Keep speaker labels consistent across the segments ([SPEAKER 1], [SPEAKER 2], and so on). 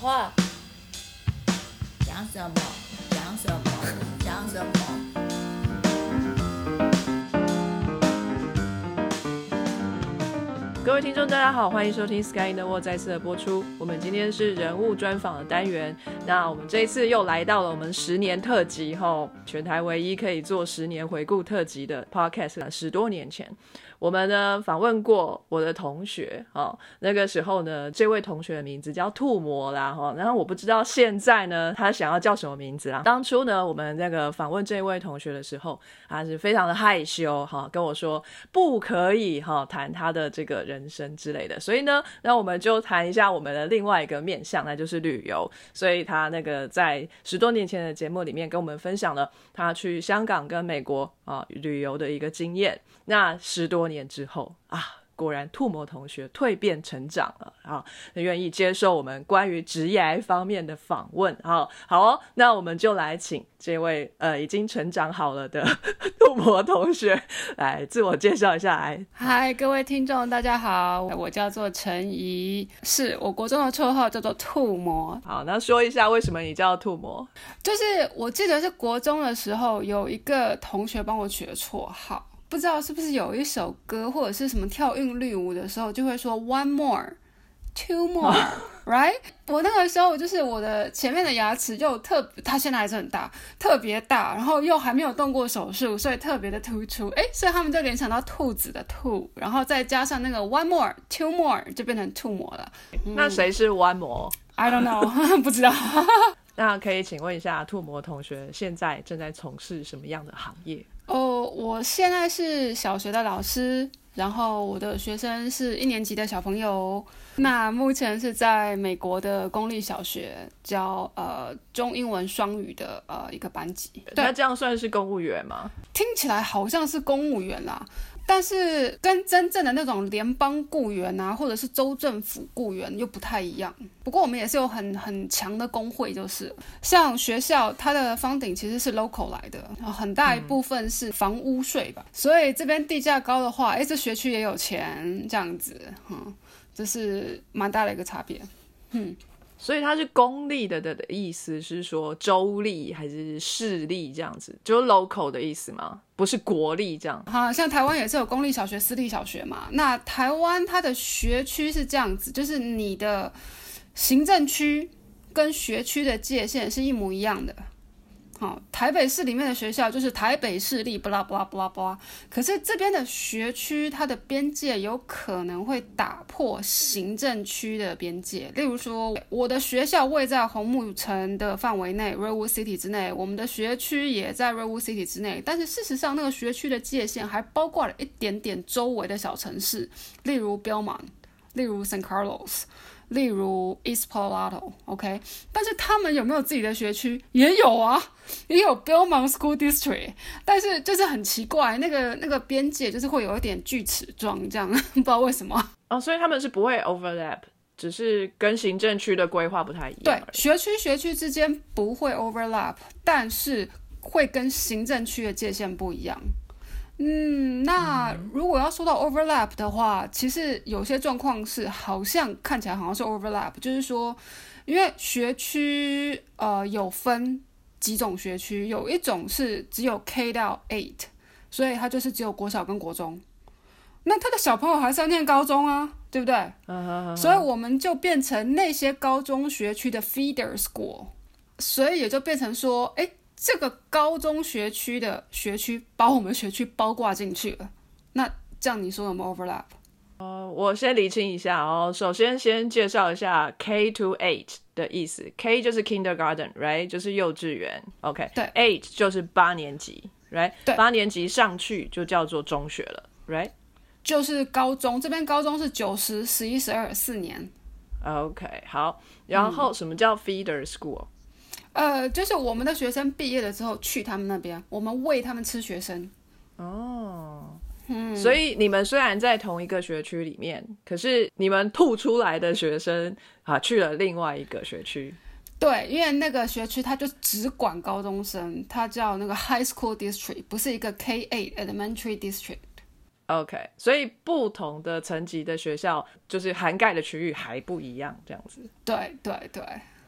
[SPEAKER 1] 话，讲什么？讲什么？讲什么？
[SPEAKER 2] 各位听众，大家好，欢迎收听《Sky in the World》再次的播出。我们今天是人物专访的单元，那我们这一次又来到了我们十年特辑吼，全台唯一可以做十年回顾特辑的 Podcast。十多年前，我们呢访问过我的同学哦，那个时候呢，这位同学的名字叫兔魔啦哈，然后我不知道现在呢他想要叫什么名字啦。当初呢，我们那个访问这位同学的时候，他是非常的害羞哈，跟我说不可以哈谈他的这个人生之类的，所以呢，那我们就谈一下我们的另外一个面向，那就是旅游。所以他他那个在十多年前的节目里面跟我们分享了他去香港跟美国啊旅游的一个经验。那十多年之后啊。果然，兔魔同学蜕变成长了啊，愿意接受我们关于职业方面的访问啊。好哦，那我们就来请这位呃已经成长好了的兔魔同学来自我介绍一下。来，
[SPEAKER 3] 嗨，各位听众，大家好，我叫做陈怡，是我国中的绰号叫做兔魔。
[SPEAKER 2] 好，那说一下为什么你叫兔魔？
[SPEAKER 3] 就是我记得是国中的时候，有一个同学帮我取的绰号。不知道是不是有一首歌或者是什么跳韵律舞的时候，就会说 one more, two more, right？我那个时候就是我的前面的牙齿又特，它现在还是很大，特别大，然后又还没有动过手术，所以特别的突出。哎，所以他们就联想到兔子的兔，然后再加上那个 one more, two more，就变成兔魔了。
[SPEAKER 2] 那谁是 one more?
[SPEAKER 3] I don't know，不知道。
[SPEAKER 2] 那可以请问一下兔魔同学，现在正在从事什么样的行业？
[SPEAKER 3] 哦，我现在是小学的老师，然后我的学生是一年级的小朋友。那目前是在美国的公立小学教呃中英文双语的呃一个班级。
[SPEAKER 2] 那这样算是公务员吗？
[SPEAKER 3] 听起来好像是公务员啦。但是跟真正的那种联邦雇员啊，或者是州政府雇员又不太一样。不过我们也是有很很强的工会，就是像学校它的房顶其实是 local 来的，很大一部分是房屋税吧。所以这边地价高的话，哎，这学区也有钱这样子，嗯，这是蛮大的一个差别，嗯。
[SPEAKER 2] 所以它是公立的的的意思是说州立还是市立这样子，就是 local 的意思吗？不是国立这样。
[SPEAKER 3] 好像台湾也是有公立小学、私立小学嘛。那台湾它的学区是这样子，就是你的行政区跟学区的界限是一模一样的。好，台北市里面的学校就是台北市立，不啦不啦不啦不啦。可是这边的学区，它的边界有可能会打破行政区的边界。例如说，我的学校位在红木城的范围内 （Redwood City） 之内，我们的学区也在 Redwood City 之内。但是事实上，那个学区的界限还包括了一点点周围的小城市，例如标曼例如 San Carlos。例如 East Palo，OK，但是他们有没有自己的学区？也有啊，也有 Belmont School District，但是就是很奇怪，那个那个边界就是会有一点锯齿状，这样 不知道为什么。
[SPEAKER 2] 哦，所以他们是不会 overlap，只是跟行政区的规划不太一样。
[SPEAKER 3] 对，学区学区之间不会 overlap，但是会跟行政区的界限不一样。嗯，那如果要说到 overlap 的话，其实有些状况是好像看起来好像是 overlap，就是说，因为学区呃有分几种学区，有一种是只有 K 到 eight，所以它就是只有国小跟国中，那他的小朋友还是要念高中啊，对不对？所以我们就变成那些高中学区的 feeder school，所以也就变成说，哎。这个高中学区的学区把我们学区包挂进去了，那这样你说有没有 overlap？
[SPEAKER 2] 呃，我先理清一下哦。首先，先介绍一下 K to eight 的意思。K 就是 kindergarten，right？就是幼稚园。OK，
[SPEAKER 3] 对。
[SPEAKER 2] Eight 就是八年级，right？
[SPEAKER 3] 对。
[SPEAKER 2] 八年级上去就叫做中学了，right？
[SPEAKER 3] 就是高中，这边高中是九十、十一、十二四年。
[SPEAKER 2] OK，好。然后什么叫 feeder school？
[SPEAKER 3] 呃，就是我们的学生毕业了之后去他们那边，我们喂他们吃学生。
[SPEAKER 2] 哦，嗯，所以你们虽然在同一个学区里面，可是你们吐出来的学生啊去了另外一个学区。
[SPEAKER 3] 对，因为那个学区它就只管高中生，它叫那个 High School District，不是一个 K eight Elementary District。
[SPEAKER 2] OK，所以不同的层级的学校，就是涵盖的区域还不一样，这样子。
[SPEAKER 3] 对对对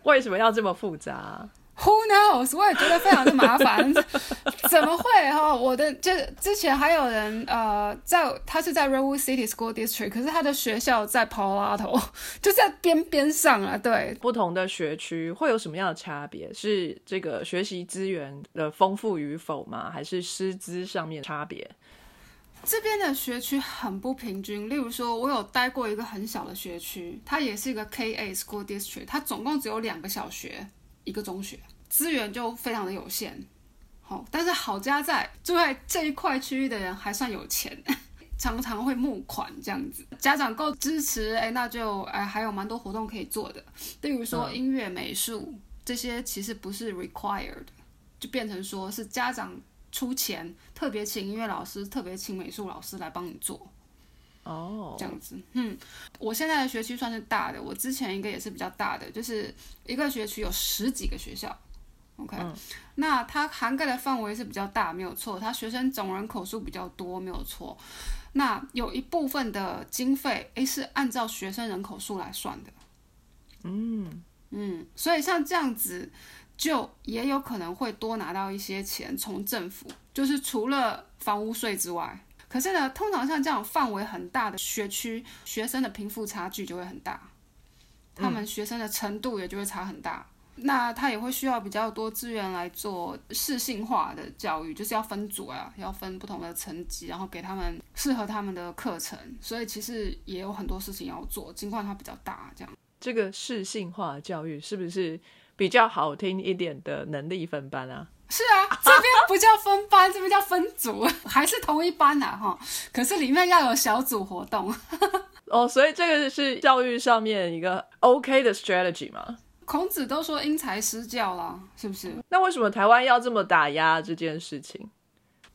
[SPEAKER 2] 为什么要这么复杂啊、
[SPEAKER 3] ，Who knows？我也觉得非常的麻烦，怎么会哈？我的就之前还有人呃，在他是在 Redwood City School District，可是他的学校在 Palo Alto，就在边边上啊。对，
[SPEAKER 2] 不同的学区会有什么样的差别？是这个学习资源的丰富与否吗？还是师资上面差别？
[SPEAKER 3] 这边的学区很不平均。例如说，我有待过一个很小的学区，它也是一个 KA School District，它总共只有两个小学，一个中学，资源就非常的有限。好，但是好家在住在这一块区域的人还算有钱，常常会募款这样子，家长够支持，哎，那就哎还有蛮多活动可以做的。例如说
[SPEAKER 2] 嗯
[SPEAKER 3] 音乐、美术这些，其实不是 required，就变成说是家长出钱，特别请音乐老师，特别请美术老师来帮你做。
[SPEAKER 2] 哦
[SPEAKER 3] 这样子，嗯，我现在的学区算是大的，我之前一个也是比较大的，就是一个学区有十几个学校，OK，、那它涵盖的范围是比较大，没有错，它学生总人口数比较多，没有错。那有一部分的经费，诶，是按照学生人口数来算的，嗯嗯，所以像这样子，就也有可能会多拿到一些钱从政府，就是除了房屋税之外。可是呢，通常像这样范围很大的学区，学生的贫富差距就会很大，他们学生的程度也就会差很大。那他也会需要比较多资源来做适性化的教育，就是要分组啊，要分不同的层级，然后给他们适合他们的课程。所以其实也有很多事情要做，尽管它比较大，这样。
[SPEAKER 2] 这个适性化教育是不是比较好听一点的能力分班啊？
[SPEAKER 3] 是啊，这边不叫分班，这边叫分组，还是同一班呐、哈。可是里面要有小组活动。
[SPEAKER 2] 哦，所以这个是教育上面一个 OK 的 strategy 嘛？
[SPEAKER 3] 孔子都说因材施教啦，是不是？
[SPEAKER 2] 那为什么台湾要这么打压这件事情？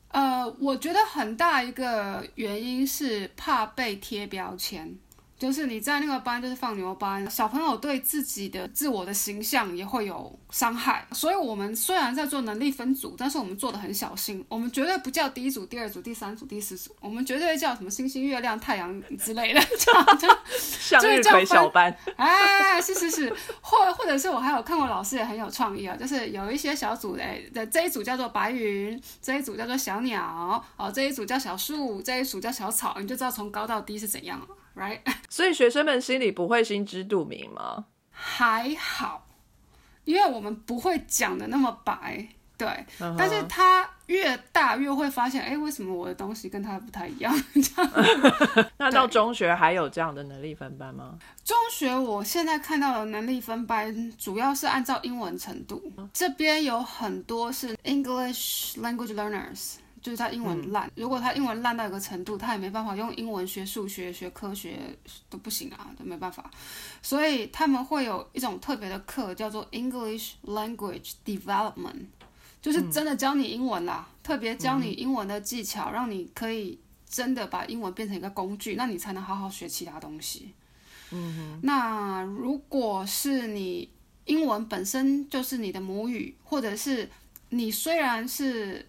[SPEAKER 3] 呃，我觉得很大一个原因是怕被贴标签。就是你在那个班就是放牛班，小朋友对自己的自我的形象也会有伤害，所以我们虽然在做能力分组，但是我们做的很小心，我们绝对不叫第一组、第二组、第三组、第四组，我们绝对叫什么星星、月亮、太阳之类的，就
[SPEAKER 2] 是叫小班，
[SPEAKER 3] 哎，是是是，或或者是我还有看过老师也很有创意啊，就是有一些小组哎的这一组叫做白云，这一组叫做小鸟，哦这一组叫小树，这一组叫小草，你就知道从高到低是怎样了。，right？
[SPEAKER 2] 所以学生们心里不会心知肚明吗？
[SPEAKER 3] 还好，因为我们不会讲的那么白，对，但是他越大越会发现，哎，为什么我的东西跟他不太一样？这样。
[SPEAKER 2] 那到中学还有这样的能力分班吗？
[SPEAKER 3] 中学我现在看到的能力分班，主要是按照英文程度。这边有很多是 English language learners，就是他英文烂。如果他英文烂到一个程度，他也没办法用英文学数学、学科学都不行啊，都没办法。所以他们会有一种特别的课，叫做 English language development，就是真的教你英文啦，特别教你英文的技巧，让你可以真的把英文变成一个工具，那你才能好好学其他东西。嗯那如果是你英文本身就是你的母语，或者是你虽然是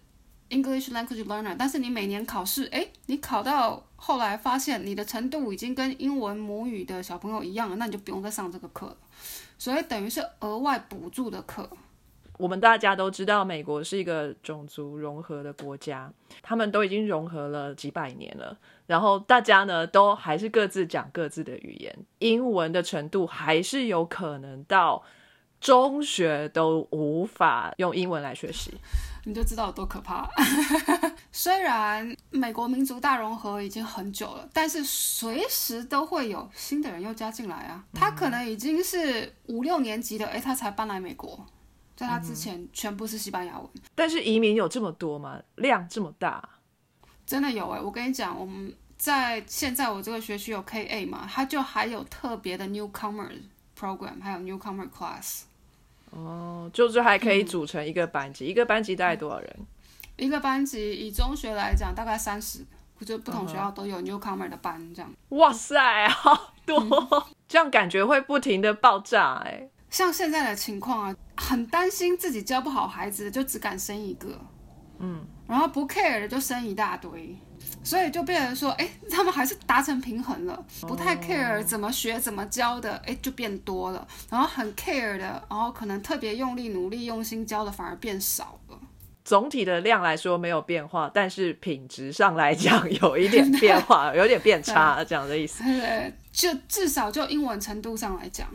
[SPEAKER 3] English language learner，但是你每年考试，诶，你考到后来发现你的程度已经跟英文母语的小朋友一样了，那你就不用再上这个课了。所以等于是额外补助的课。
[SPEAKER 2] 我们大家都知道，美国是一个种族融合的国家，他们都已经融合了几百年了。然后大家呢，都还是各自讲各自的语言，英文的程度还是有可能到中学都无法用英文来学习。
[SPEAKER 3] 你就知道有多可怕。虽然美国民族大融合已经很久了，但是随时都会有新的人又加进来啊。他可能已经是五六年级的，诶，他才搬来美国，在他之前全部是西班牙文。
[SPEAKER 2] 但是移民有这么多吗？量这么大？
[SPEAKER 3] 真的有诶，我跟你讲，我们在现在我这个学区有 KA 嘛，它就还有特别的 newcomer program，还有 newcomer class。
[SPEAKER 2] 哦，就是还可以组成一个班级，一个班级大概多少人？
[SPEAKER 3] 一个班级以中学来讲，大概三十，就不同学校都有 newcomer 的班这样。
[SPEAKER 2] 哇塞，好多！这样感觉会不停的爆炸哎、
[SPEAKER 3] 像现在的情况啊，很担心自己教不好孩子，就只敢生一个。嗯，然后不 care 的就生一大堆。所以就变成说，哎，他们还是达成平衡了，不太 care 怎么学怎么教的，哎，就变多了。然后很 care 的，然后可能特别用力努力用心教的反而变少了。
[SPEAKER 2] 总体的量来说没有变化，但是品质上来讲有一点变化，有点变差，这样的意思。
[SPEAKER 3] 对，就至少就英文程度上来讲。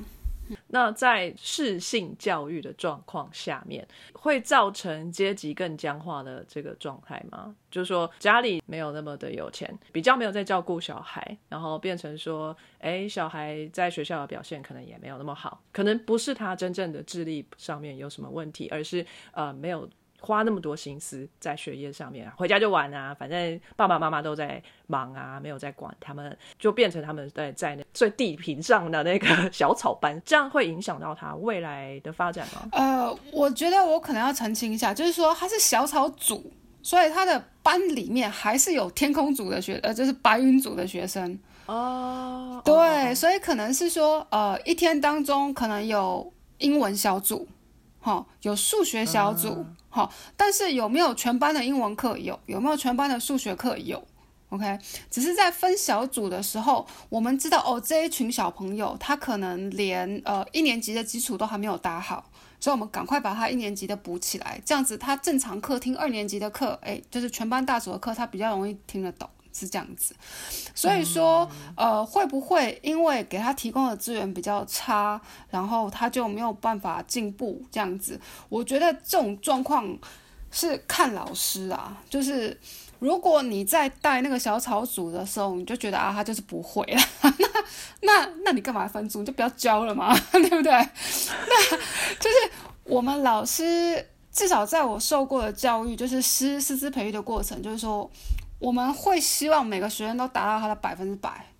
[SPEAKER 2] 那在适性教育的状况下面，会造成阶级更僵化的这个状态吗？就是说家里没有那么的有钱，比较没有在照顾小孩，然后变成说，哎，小孩在学校的表现可能也没有那么好，可能不是他真正的智力上面有什么问题，而是呃没有。花那么多心思在学业上面，回家就玩啊，反正爸爸妈妈都在忙啊，没有在管他们，就变成他们在在那最地平上的那个 小草班，这样会影响到他未来的发展吗？
[SPEAKER 3] 呃，我觉得我可能要澄清一下，就是说他是小草组，所以他的班里面还是有天空组的学，呃，就是白云组的学生
[SPEAKER 2] 哦。
[SPEAKER 3] 对，所以可能是说，呃，一天当中可能有英文小组，哈，有数学小组。好，但是有没有全班的英文课？有，有没有全班的数学课？有，OK。只是在分小组的时候，我们知道哦，这一群小朋友他可能连呃一年级的基础都还没有打好，所以我们赶快把他一年级的补起来，这样子他正常课听二年级的课，哎，就是全班大组的课，他比较容易听得懂。是这样子，所以说，呃，会不会因为给他提供的资源比较差，然后他就没有办法进步？这样子，我觉得这种状况是看老师啊。就是如果你在带那个小草组的时候，你就觉得啊，他就是不会了，那那那你干嘛分组？你就不要教了嘛，对不对？那就是我们老师至少在我受过的教育，就是师师资培育的过程，就是说。我们会希望每个学生都达到他的百分之百。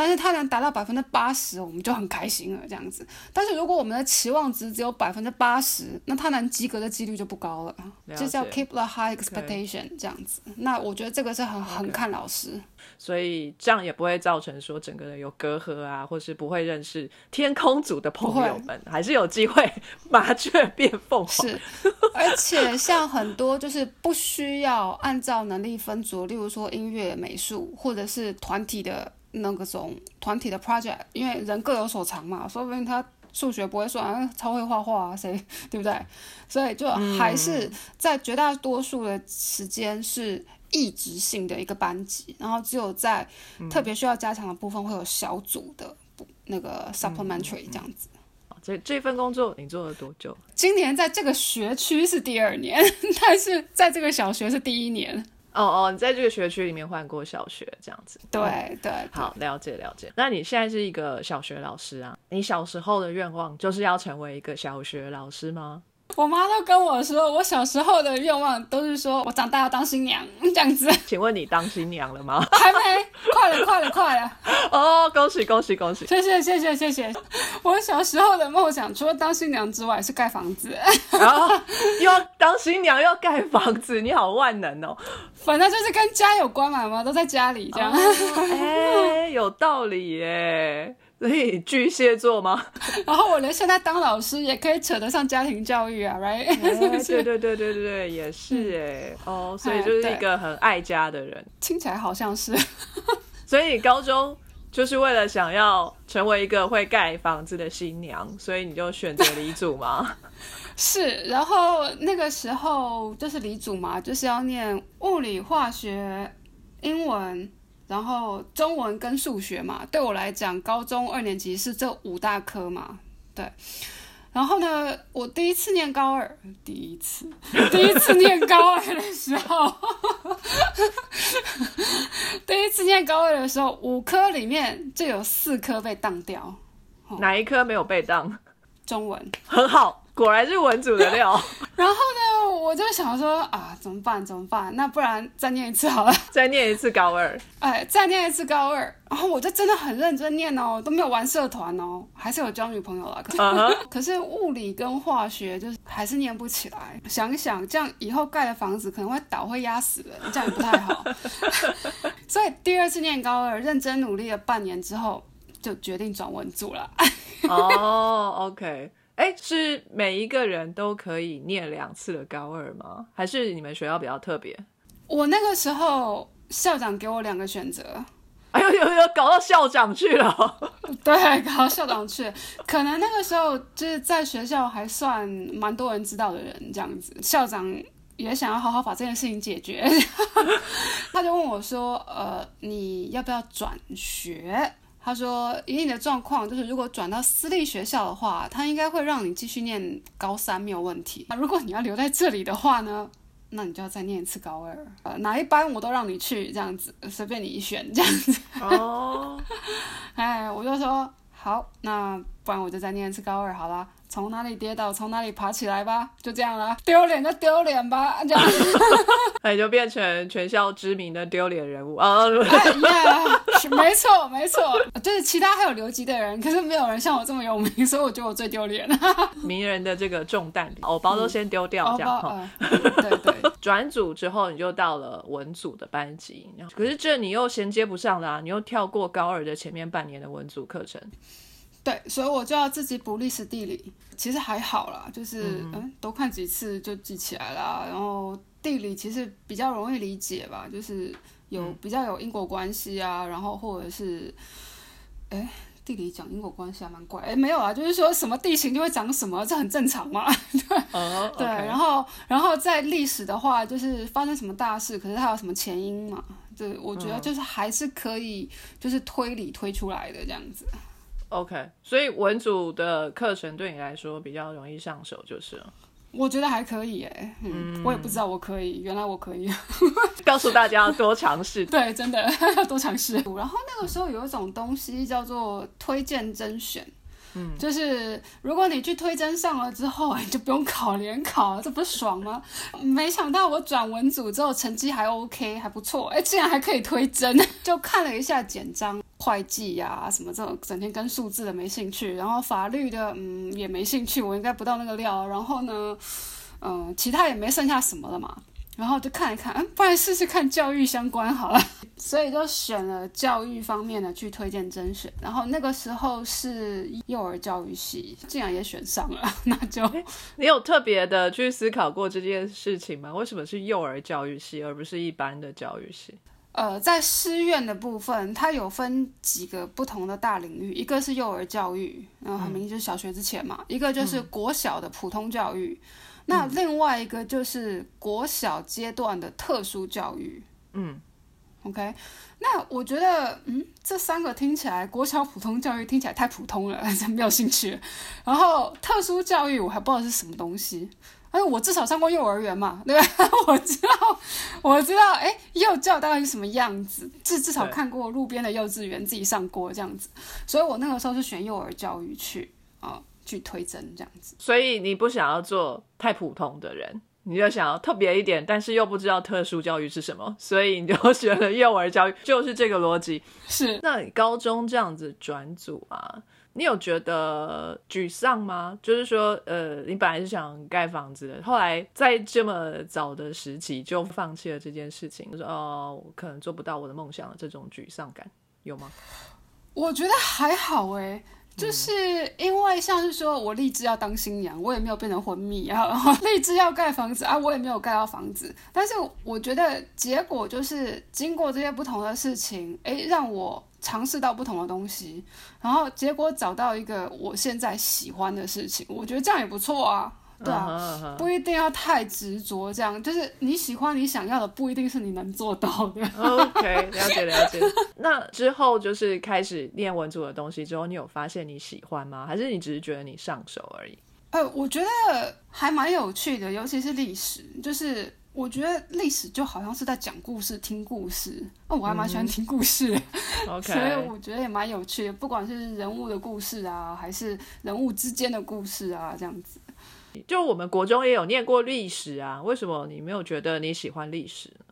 [SPEAKER 3] 但是他能达到百分之八十，我们就很开心了，这样子。但是如果我们的期望值只有百分之八十，那他能及格的几率就不高了。就叫 keep the high expectation 这样子。那我觉得这个是很很看老师。
[SPEAKER 2] 所以这样也不会造成说整个人有隔阂啊，或是不会认识天空组的朋友们，还是有机会麻雀变凤凰。
[SPEAKER 3] 是，而且像很多就是不需要按照能力分组，例如说音乐、美术或者是团体的。那个种团体的 project，因为人各有所长嘛，说不定他数学不会算，超会画画啊，谁对不对？所以就还是在绝大多数的时间是一直性的一个班级，然后只有在特别需要加强的部分会有小组的那个 supplementary 这样子。
[SPEAKER 2] 这这份工作你做了多久？
[SPEAKER 3] 今年在这个学区是第二年，但是在这个小学是第一年。
[SPEAKER 2] 哦哦，你在这个学区里面换过小学这样子，
[SPEAKER 3] 对对，
[SPEAKER 2] 好了解了解。那你现在是一个小学老师啊？你小时候的愿望就是要成为一个小学老师吗？
[SPEAKER 3] 我妈都跟我说，我小时候的愿望都是说我长大要当新娘这样子。
[SPEAKER 2] 请问你当新娘了吗？
[SPEAKER 3] 还没，快了，快了，快了。
[SPEAKER 2] 哦，恭喜恭喜恭喜！
[SPEAKER 3] 谢谢谢谢谢谢。我小时候的梦想除了当新娘之外是盖房子，
[SPEAKER 2] 然后又要当新娘又盖房子，你好万能哦。
[SPEAKER 3] 反正就是跟家有关嘛嘛，都在家里这样。
[SPEAKER 2] 哎，有道理耶。所以巨蟹座吗？
[SPEAKER 3] 然后我连现在当老师也可以扯得上家庭教育啊，right？
[SPEAKER 2] 对对对对对，也是哎。哦，所以就是一个很爱家的人。
[SPEAKER 3] 听起来好像是。
[SPEAKER 2] 所以高中就是为了想要成为一个会盖房子的新娘，所以你就选择理组吗？
[SPEAKER 3] 是，然后那个时候就是理组嘛，就是要念物理、化学、英文。然后中文跟数学嘛，对我来讲，高中二年级是这五大科嘛，对。然后呢，我第一次念高二，第一次，第一次念高二的时候，第一次念高二的时候，五科里面就有四科被当掉，
[SPEAKER 2] 哪一科没有被当？
[SPEAKER 3] 中文，
[SPEAKER 2] 很好。果然是文组的料。
[SPEAKER 3] 然后呢，我就想说啊，怎么办？怎么办？那不然再念一次好了。
[SPEAKER 2] 再念一次高二。
[SPEAKER 3] 哎，再念一次高二。然后我就真的很认真念哦，都没有玩社团哦，还是有交女朋友了。可是物理跟化学就是还是念不起来。想一想这样以后盖的房子可能会倒，会压死人，这样也不太好。所以第二次念高二，认真努力了半年之后，就决定转文组了。
[SPEAKER 2] 哦，OK。哎，是每一个人都可以念两次的高二吗？还是你们学校比较特别？
[SPEAKER 3] 我那个时候校长给我两个选择，
[SPEAKER 2] 哎呦呦呦，搞到校长去了。
[SPEAKER 3] 对，搞到校长去，可能那个时候就是在学校还算蛮多人知道的人，这样子，校长也想要好好把这件事情解决，他就问我说：“呃，你要不要转学？”他说：“以你的状况，就是如果转到私立学校的话，他应该会让你继续念高三没有问题。那如果你要留在这里的话呢，那你就要再念一次高二。呃，哪一班我都让你去，这样子随便你选，这样子。
[SPEAKER 2] 哦，
[SPEAKER 3] 哎，我就说好，那不然我就再念一次高二好啦。从哪里跌倒，从哪里爬起来吧，就这样啦。丢脸就丢脸吧，这样。
[SPEAKER 2] 那你就变成全校知名的丢脸人物啊！
[SPEAKER 3] 哎呀，是没错没错，就是其他还有留级的人，可是没有人像我这么有名，所以我觉得我最丢脸。
[SPEAKER 2] 名人的这个重担，偶包都先丢掉，这样
[SPEAKER 3] 对对，
[SPEAKER 2] 转组之后，你就到了文组的班级，可是这你又衔接不上啦、你又跳过高二的前面半年的文组课程。
[SPEAKER 3] 对，所以我就要自己补历史地理。其实还好啦，就是嗯多看几次就记起来啦。然后地理其实比较容易理解吧，就是有比较有因果关系啊，然后或者是，哎。地理讲因果关系还蛮怪，哎，没有啊，就是说什么地形就会长什么，这很正常嘛。对，
[SPEAKER 2] 哦，
[SPEAKER 3] 对，然后，然后在历史的话，就是发生什么大事，可是它有什么前因嘛？对，我觉得就是还是可以，就是推理推出来的这样子。
[SPEAKER 2] OK，所以文组的课程对你来说比较容易上手，就是了
[SPEAKER 3] 我觉得还可以哎，嗯，我也不知道我可以，原来我可以，
[SPEAKER 2] 告诉大家要多尝试。
[SPEAKER 3] 对，真的要 多尝试。然后那个时候有一种东西叫做推荐甄选，嗯，就是如果你去推甄上了之后，你就不用考联考了，这不是爽吗？没想到我转文组之后成绩还 OK，还不错，哎，竟然还可以推甄，就看了一下简章。会计呀、什么这种整天跟数字的没兴趣，然后法律的嗯也没兴趣，我应该不到那个料。然后呢，嗯，其他也没剩下什么了嘛。然后就看一看，嗯，不然试试看教育相关好了。所以就选了教育方面的去推荐甄选。然后那个时候是幼儿教育系，竟然也选上了，那就
[SPEAKER 2] 你有特别的去思考过这件事情吗？为什么是幼儿教育系，而不是一般的教育系？
[SPEAKER 3] 呃，在师院的部分，它有分几个不同的大领域，一个是幼儿教育，然后很明显就是小学之前嘛，一个就是国小的普通教育，那另外一个就是国小阶段的特殊教育。
[SPEAKER 2] 嗯
[SPEAKER 3] ，OK，那我觉得，嗯，这三个听起来，国小普通教育听起来太普通了，没有兴趣。然后特殊教育我还不知道是什么东西。哎，我至少上过幼儿园嘛，对吧？我知道，我知道，哎，幼教大概是什么样子，至至少看过路边的幼稚园，自己上过这样子，所以我那个时候是选幼儿教育去啊、去推甄这样子。
[SPEAKER 2] 所以你不想要做太普通的人，你就想要特别一点，但是又不知道特殊教育是什么，所以你就选了幼儿教育，就是这个逻辑。
[SPEAKER 3] 是，
[SPEAKER 2] 那你高中这样子转组啊，你有觉得沮丧吗？就是说，呃，你本来是想盖房子的，后来在这么早的时期就放弃了这件事情，就是哦，我可能做不到我的梦想了这种沮丧感有吗？
[SPEAKER 3] 我觉得还好哎。就是因为像是说我立志要当新娘，我也没有变成婚蜜啊，然后立志要盖房子啊，我也没有盖到房子。但是我觉得结果就是经过这些不同的事情，诶，让我尝试到不同的东西，然后结果找到一个我现在喜欢的事情，我觉得这样也不错啊。对啊，不一定要太执着，这样就是你喜欢你想要的，不一定是你能做到的。
[SPEAKER 2] OK，了解了解。那之后就是开始练文组的东西之后，你有发现你喜欢吗？还是你只是觉得你上手而已？
[SPEAKER 3] 呃，我觉得还蛮有趣的，尤其是历史，就是我觉得历史就好像是在讲故事、听故事。哦，我还蛮喜欢听故事的
[SPEAKER 2] OK，
[SPEAKER 3] 所以我觉得也蛮有趣的，不管是人物的故事啊，还是人物之间的故事啊，这样子。
[SPEAKER 2] 就我们国中也有念过历史啊，为什么你没有觉得你喜欢历史呢？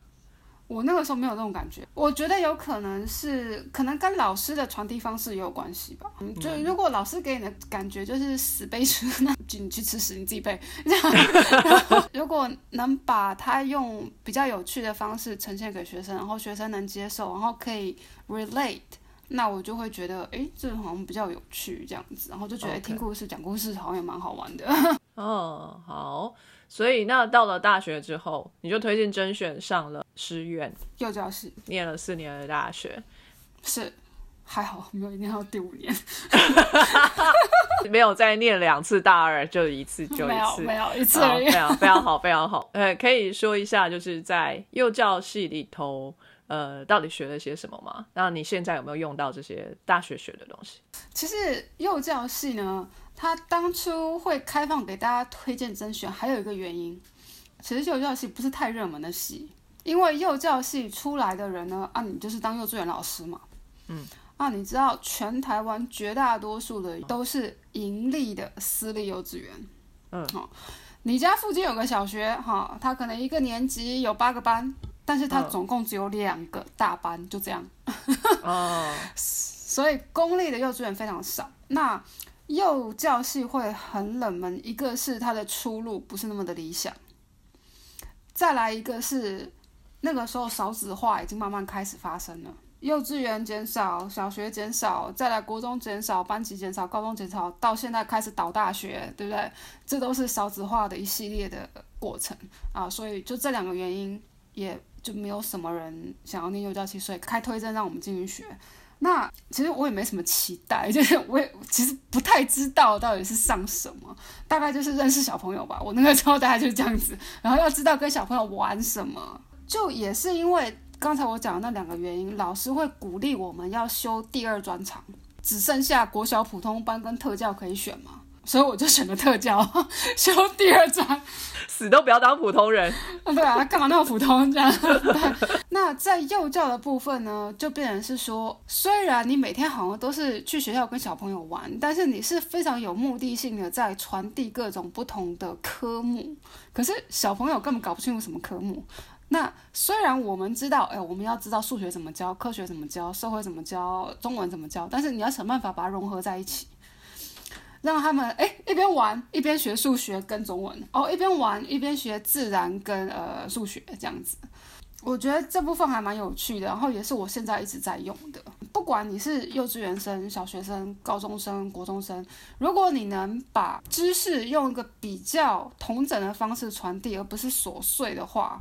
[SPEAKER 3] 我那个时候没有这种感觉，我觉得有可能是可能跟老师的传递方式也有关系吧。嗯，就如果老师给你的感觉就是死背书，那就你去吃屎，你自己背。这样，然后如果能把它用比较有趣的方式呈现给学生，然后学生能接受，然后可以 relate。那我就会觉得，诶，这好像比较有趣这样子，然后就觉得听故事、讲故事好像也蛮好玩的。
[SPEAKER 2] 哦，好，所以那到了大学之后，你就推荐甄选上了师院，
[SPEAKER 3] 幼教系
[SPEAKER 2] 念了四年的大学，
[SPEAKER 3] 是还好没有念到第五年，
[SPEAKER 2] 没有再念两次大二，就一次 就一次，
[SPEAKER 3] 有没有一次
[SPEAKER 2] 好，
[SPEAKER 3] 而已
[SPEAKER 2] 非。常非常好，非常好。呃，可以说一下，就是在幼教系里头，呃，到底学了些什么吗？那你现在有没有用到这些大学学的东西？
[SPEAKER 3] 其实幼教系呢，它当初会开放给大家推荐甄选，还有一个原因，其实幼教系不是太热门的系，因为幼教系出来的人呢，啊，你就是当幼稚园老师嘛，
[SPEAKER 2] 嗯，
[SPEAKER 3] 啊，你知道全台湾绝大多数的都是盈利的私立幼稚园，
[SPEAKER 2] 嗯。
[SPEAKER 3] 好、你家附近有个小学，哈、他可能一个年级有八个班，但是它
[SPEAKER 2] 嗯。
[SPEAKER 3] 总共只有两个大班，就这样。
[SPEAKER 2] 哦，
[SPEAKER 3] 所以公立的幼稚园非常少。那幼教系会很冷门，一个是它的出路不是那么的理想，再来一个是那个时候少子化已经慢慢开始发生了。幼稚园减少，小学减少，再来国中减少，班级减少，高中减少，到现在开始倒大学，对不对？这都是少子化的一系列的过程啊，所以就这两个原因，也就没有什么人想要念幼教系，所以开推甄让我们进去学。那其实我也没什么期待，就是我也其实不太知道到底是上什么，大概就是认识小朋友吧。我那个时候大概就是这样子，然后要知道跟小朋友玩什么，就也是因为刚才我讲的那两个原因，老师会鼓励我们要修第二专场，只剩下国小普通班跟特教可以选嘛，所以我就选了特教，修第二专。
[SPEAKER 2] 死都不要当普通人。
[SPEAKER 3] 啊，对啊，干嘛那么普通这样？那在幼教的部分呢，就变成是说，虽然你每天好像都是去学校跟小朋友玩，但是你是非常有目的性的在传递各种不同的科目，可是小朋友根本搞不清楚什么科目。那虽然我们知道，哎，我们要知道数学怎么教，科学怎么教，社会怎么教，中文怎么教，但是你要想办法把它融合在一起。让他们哎一边玩一边学数学跟中文哦，一边玩一边学自然跟呃数学这样子。我觉得这部分还蛮有趣的，然后也是我现在一直在用的。不管你是幼稚园生、小学生、高中生、国中生，如果你能把知识用一个比较同整的方式传递，而不是琐碎的话，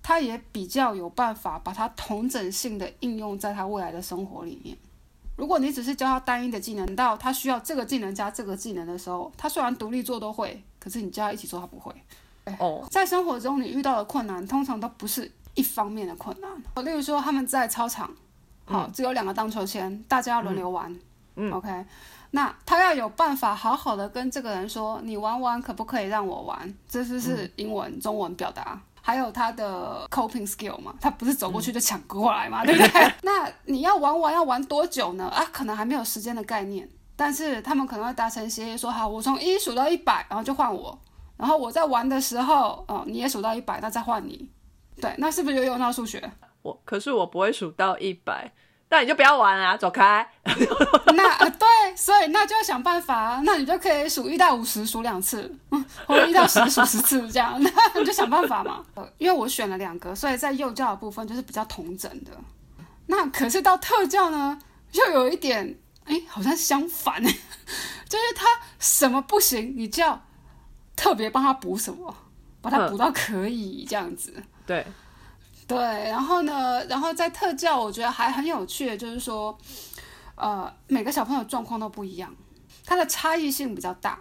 [SPEAKER 3] 他也比较有办法把它同整性的应用在他未来的生活里面。如果你只是教他单一的技能，到他需要这个技能加这个技能的时候，他虽然独立做都会，可是你叫他一起做他不会。
[SPEAKER 2] 哦，
[SPEAKER 3] 在生活中你遇到的困难，通常都不是一方面的困难。例如说他们在操场，好、只有两个荡秋千，大家要轮流玩。
[SPEAKER 2] 嗯
[SPEAKER 3] OK，那他要有办法好好的跟这个人说，你玩完可不可以让我玩？这就是英文、中文表达。还有他的 coping skill 嘛，他不是走过去就抢过来嘛，对不对？那你要玩完要玩多久呢？啊，可能还没有时间的概念，但是他们可能会达成协议说，好，我从一数到一百，然后就换我，然后我在玩的时候，哦，你也数到一百，那再换你。对，那是不是就用到数学？
[SPEAKER 2] 我可是我不会数到一百，那你就不要玩啊，走开。
[SPEAKER 3] 那啊，对，所以那就要想办法啊。那你就可以数一到五十，数两次，嗯，或者一到十数十次这样，那你就想办法嘛。呃 因为我选了两个，所以在幼教的部分就是比较同整的。那可是到特教呢，又有一点，哎，好像相反，就是他什么不行，你就要特别帮他补什么，把他补到可以这样子。
[SPEAKER 2] 对，
[SPEAKER 3] 对，然后呢，然后在特教，我觉得还很有趣的，就是说，呃，每个小朋友状况都不一样，他的差异性比较大。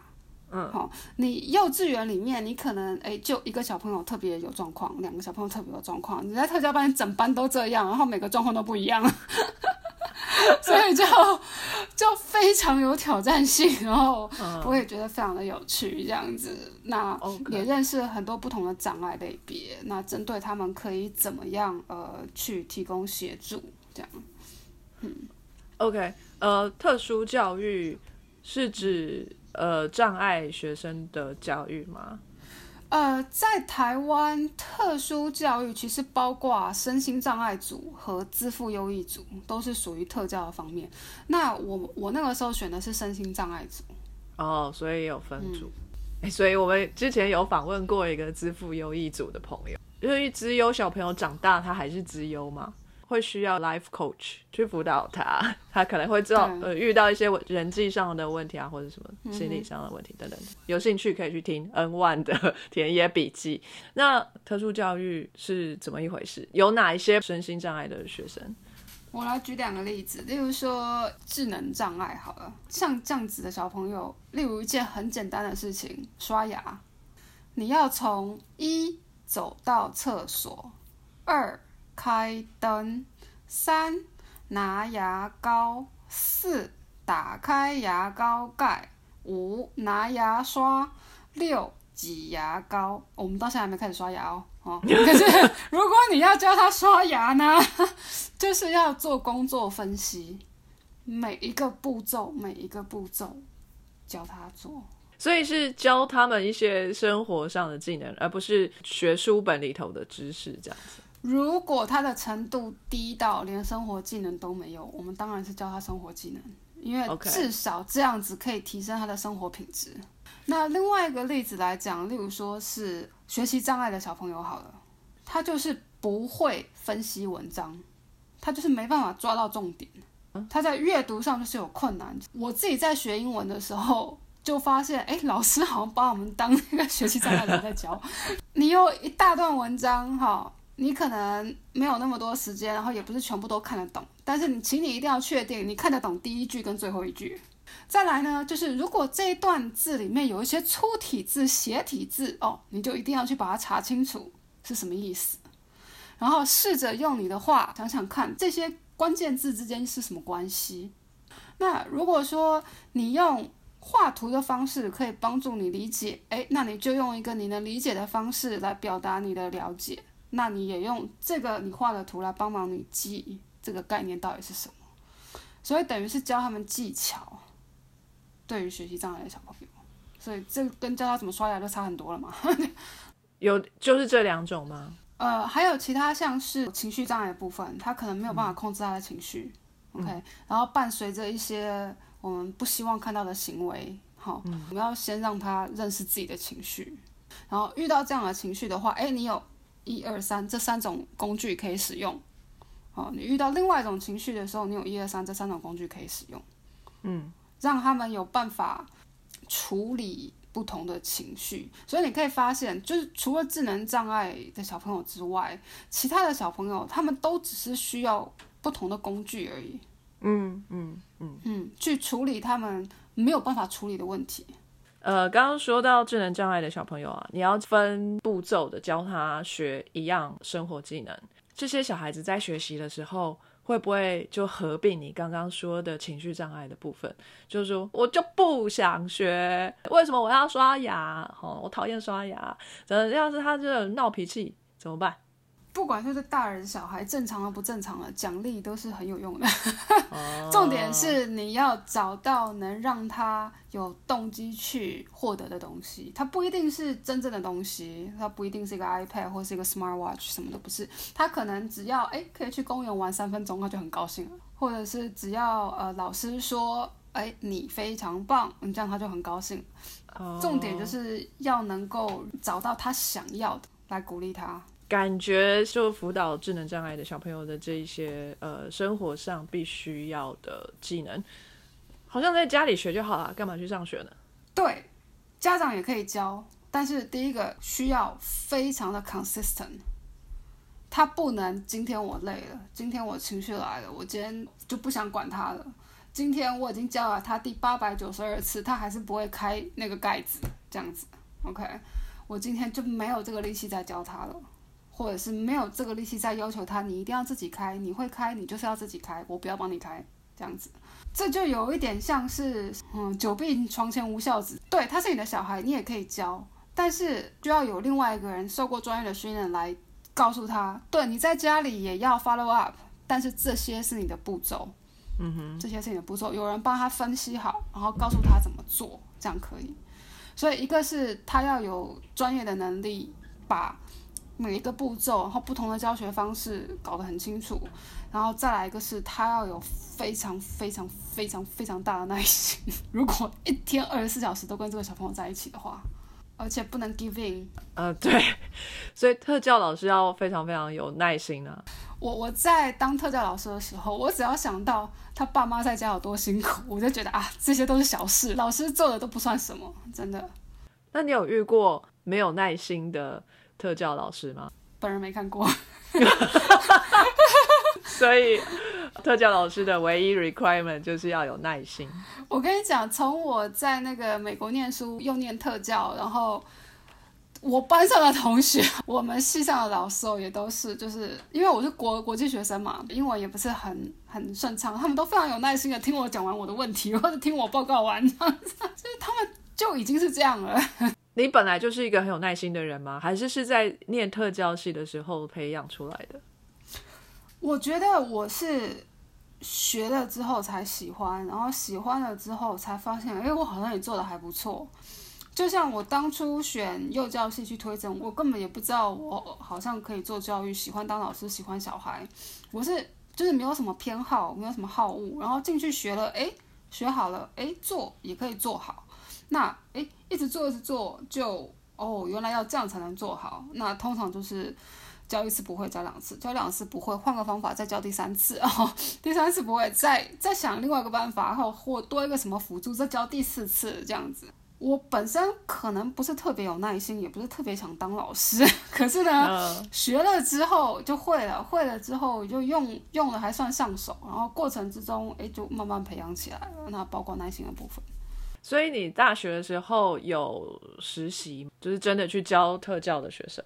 [SPEAKER 2] 嗯，
[SPEAKER 3] 好、你幼稚园里面，你可能哎，就一个小朋友特别有状况，两个小朋友特别有状况。你在特教班，整班都这样，然后每个状况都不一样，所以就就非常有挑战性，然后我也觉得非常的有趣，这样子。那也认识很多不同的障碍类别，那针对他们可以怎么样呃去提供协助，这样。
[SPEAKER 2] OK，呃，特殊教育是指呃障碍学生的教育吗？
[SPEAKER 3] 呃，在台湾，特殊教育其实包括身心障碍组和资赋优异组，都是属于特教的方面。那我我那个时候选的是身心障碍组，
[SPEAKER 2] 哦，所以有分组。诶所以我们之前有访问过一个资赋优异组的朋友，因为资优小朋友长大他还是资优吗？会需要 life coach 去辅导他，他可能会知道呃遇到一些人际上的问题啊，或者什
[SPEAKER 3] 嗯
[SPEAKER 2] 么心理上的问题等等的。有兴趣可以去听 N One 的 田野笔记。那特殊教育是怎么一回事？有哪一些身心障碍的学生？
[SPEAKER 3] 我来举两个例子，例如说智能障碍好了，像这样子的小朋友，例如一件很简单的事情，刷牙，你要从一走到厕所，二开灯，三拿牙膏，四打开牙膏盖，五拿牙刷，六挤牙膏。我们到现在还没开始刷牙哦。哦，可是如果你要教他刷牙呢，就是要做工作分析，每一个步骤，每一个步骤教他做。
[SPEAKER 2] 所以是教他们一些生活上的技能，而不是学书本里头的知识这样子。
[SPEAKER 3] 如果他的程度低到连生活技能都没有，我们当然是教他生活技能，因为至少这样子可以提升他的生活品质。那另外一个例子来讲，例如说是学习障碍的小朋友好了，他就是不会分析文章，他就是没办法抓到重点，他在阅读上就是有困难。我自己在学英文的时候。就发现，哎，老师好像把我们当那个学习障碍的人在教。你有一大段文章，哈，你可能没有那么多时间，然后也不是全部都看得懂，但是你，请你一定要确定你看得懂第一句跟最后一句。再来呢，就是如果这一段字里面有一些粗体字、斜体字，哦，你就一定要去把它查清楚是什么意思，然后试着用你的话想想看，这些关键字之间是什么关系。那如果说你用画图的方式可以帮助你理解，诶，那你就用一个你能理解的方式来表达你的了解。那你也用这个你画的图来帮忙你记这个概念到底是什么。所以等于是教他们技巧，对于学习障碍的小朋友。所以这跟教他怎么刷牙就差很多了嘛。
[SPEAKER 2] 有就是这两种吗？
[SPEAKER 3] 呃，还有其他像是情绪障碍的部分，他可能没有办法控制他的情绪、o k 然后伴随着一些我们不希望看到的行为，好，我们要先让他认识自己的情绪，然后遇到这样的情绪的话，哎，你有一二三这三种工具可以使用，哦，你遇到另外一种情绪的时候，你有一二三这三种工具可以使用，
[SPEAKER 2] 嗯，
[SPEAKER 3] 让他们有办法处理不同的情绪，所以你可以发现，就是除了智能障碍的小朋友之外，其他的小朋友他们都只是需要不同的工具而已，
[SPEAKER 2] 嗯嗯嗯。
[SPEAKER 3] 嗯，去处理他们没有办法处理的问题。
[SPEAKER 2] 呃，刚刚说到智能障碍的小朋友啊，你要分步骤的教他学一样生活技能。这些小孩子在学习的时候，会不会就合并你刚刚说的情绪障碍的部分？就是说我就不想学，为什么我要刷牙？哦，我讨厌刷牙。呃，要是他这闹脾气怎么办？
[SPEAKER 3] 不管就是大人小孩，正常的不正常的，奖励都是很有用的。
[SPEAKER 2] 哦
[SPEAKER 3] 重点是你要找到能让他有动机去获得的东西，它不一定是真正的东西，它不一定是一个 iPad 或是一个 Smart Watch，什么都不是。他可能只要哎可以去公园玩三分钟，他就很高兴了，或者是只要呃老师说哎你非常棒，你这样他就很高兴。
[SPEAKER 2] 哦
[SPEAKER 3] 重点就是要能够找到他想要的来鼓励他。
[SPEAKER 2] 感觉就辅导智能障碍的小朋友的这一些呃生活上必须要的技能，好像在家里学就好了，干嘛去上学呢？
[SPEAKER 3] 对，家长也可以教，但是第一个需要非常的 consistent，他不能今天我累了，今天我情绪来了，我今天就不想管他了。今天我已经教了他第八百九十二次，他还是不会开那个盖子，这样子，OK，我今天就没有这个力气再教他了，或者是没有这个力气再要求他，你一定要自己开，你会开，你就是要自己开，我不要帮你开，这样子。这就有一点像是，嗯，久病床前无孝子。对，他是你的小孩，你也可以教，但是就要有另外一个人受过专业的训练来告诉他，对，你在家里也要 follow up，但是这些是你的步骤，
[SPEAKER 2] 嗯哼，
[SPEAKER 3] 这些是你的步骤，有人帮他分析好，然后告诉他怎么做，这样可以。所以一个是他要有专业的能力，把每一个步骤，然后不同的教学方式搞得很清楚，然后再来一个是他要有非常非常非常非常大的耐心。如果一天二十四小时都跟这个小朋友在一起的话，而且不能 give in。
[SPEAKER 2] 呃，对，所以特教老师要非常非常有耐心啊。
[SPEAKER 3] 我我在当特教老师的时候，我只要想到他爸妈在家有多辛苦，我就觉得啊，这些都是小事，老师做的都不算什么，真的。
[SPEAKER 2] 那你有遇过没有耐心的特教老师吗？
[SPEAKER 3] 本人没看过，
[SPEAKER 2] 所以特教老师的唯一 requirement 就是要有耐心。
[SPEAKER 3] 我跟你讲，从我在那个美国念书又念特教，然后。我班上的同学，我们系上的老师哦也都是，就是因为我是国国际学生嘛，英文也不是很很顺畅，他们都非常有耐心的听我讲完我的问题，或者听我报告完，这样子，就是他们就已经是这样了。
[SPEAKER 2] 你本来就是一个很有耐心的人吗？还是是在念特教系的时候培养出来的？
[SPEAKER 3] 我觉得我是学了之后才喜欢，然后喜欢了之后才发现，哎，我好像也做的还不错。就像我当初选幼教系去推甄，我根本也不知道我好像可以做教育，喜欢当老师，喜欢小孩。我是就是没有什么偏好，没有什么好恶，然后进去学了，诶，学好了，诶，做也可以做好。那诶，一直做一直做，就哦，原来要这样才能做好。那通常就是教一次不会，教两次，教两次不会，换个方法再教第三次，哦，第三次不会，再再想另外一个办法，然后或多一个什么辅助，再教第四次这样子。我本身可能不是特别有耐心，也不是特别想当老师，可是呢，学了之后就会了，会了之后就用用了还算上手，然后过程之中，哎，就慢慢培养起来了。那包括耐心的部分。
[SPEAKER 2] 所以你大学的时候有实习，就是真的去教特教的学生。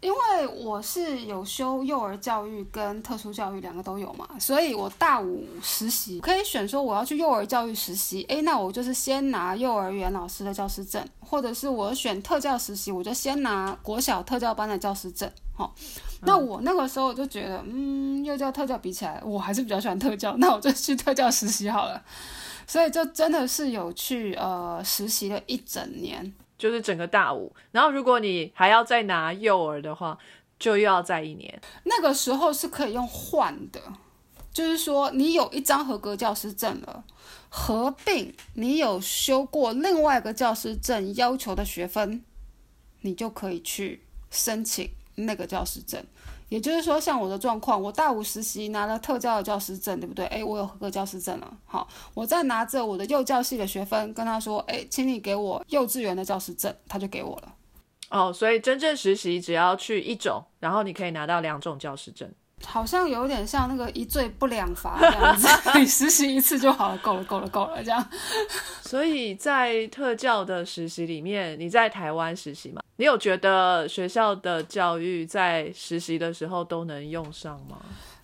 [SPEAKER 3] 因为我是有修幼儿教育跟特殊教育两个都有嘛，所以我大五实习可以选说我要去幼儿教育实习，诶，那我就是先拿幼儿园老师的教师证，或者是我选特教实习，我就先拿国小特教班的教师证。好，那我那个时候就觉得，嗯，幼教特教比起来，我还是比较喜欢特教，那我就去特教实习好了。所以就真的是有去呃实习了一整年。
[SPEAKER 2] 就是整个大五，然后如果你还要再拿幼儿的话，就又要再一年。
[SPEAKER 3] 那个时候是可以用换的，就是说你有一张合格教师证了，合并你有修过另外一个教师证要求的学分，你就可以去申请那个教师证。也就是说，像我的状况，我大五实习拿了特教的教师证，对不对？诶，我有合格教师证了。好，我再拿着我的幼教系的学分，跟他说，诶，请你给我幼稚园的教师证，他就给我了。
[SPEAKER 2] 哦，所以真正实习只要去一种，然后你可以拿到两种教师证。
[SPEAKER 3] 好像有点像那个一罪不两罚这样子，你实习一次就好了，够了，够了，够了，这样。
[SPEAKER 2] 所以在特教的实习里面，你在台湾实习吗？你有觉得学校的教育在实习的时候都能用上吗？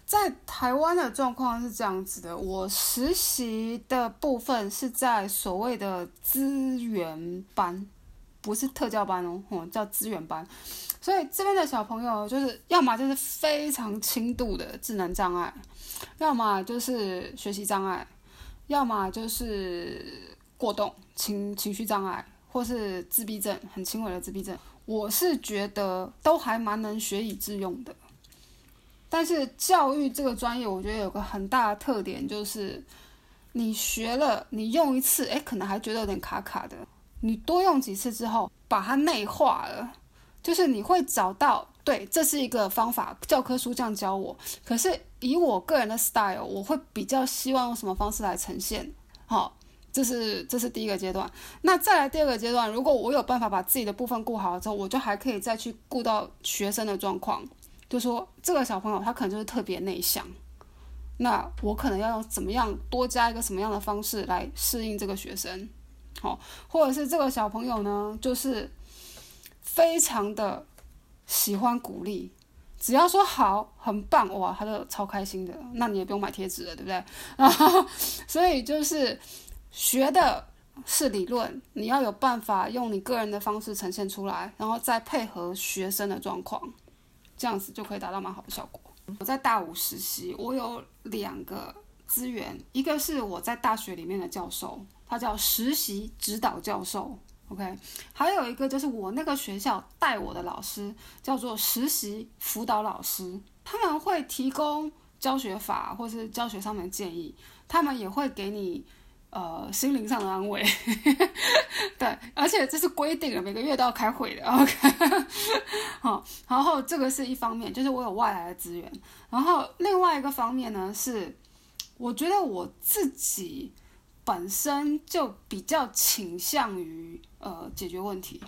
[SPEAKER 3] 在台湾的状况是这样子的，我实习的部分是在所谓的资源班，不是特教班哦，哦叫资源班。所以这边的小朋友就是要么就是非常轻度的智能障碍，要么就是学习障碍，要么就是过动情情绪障碍，或是自闭症很轻微的自闭症。我是觉得都还蛮能学以致用的。但是教育这个专业，我觉得有个很大的特点就是，你学了你用一次，哎，可能还觉得有点卡卡的，你多用几次之后，把它内化了。就是你会找到，对，这是一个方法，教科书这样教我。可是以我个人的 style，我会比较希望用什么方式来呈现。好，这是这是第一个阶段。那再来第二个阶段，如果我有办法把自己的部分顾好了之后，我就还可以再去顾到学生的状况。就说这个小朋友他可能就是特别内向，那我可能要用怎么样多加一个什么样的方式来适应这个学生？或者是这个小朋友呢，就是。非常的喜欢鼓励，只要说好，很棒哇，他就超开心的。那你也不用买贴纸了，对不对？然后，所以就是学的是理论，你要有办法用你个人的方式呈现出来，然后再配合学生的状况，这样子就可以达到蛮好的效果。我在大五实习，我有两个资源，一个是我在大学里面的教授，他叫实习指导教授。OK，还有一个就是我那个学校带我的老师叫做实习辅导老师，他们会提供教学法或是教学上面的建议，他们也会给你呃心灵上的安慰。对，而且这是规定了，每个月都要开会的。OK，好，然后这个是一方面，就是我有外来的资源。然后另外一个方面呢，是我觉得我自己本身就比较倾向于呃解决问题。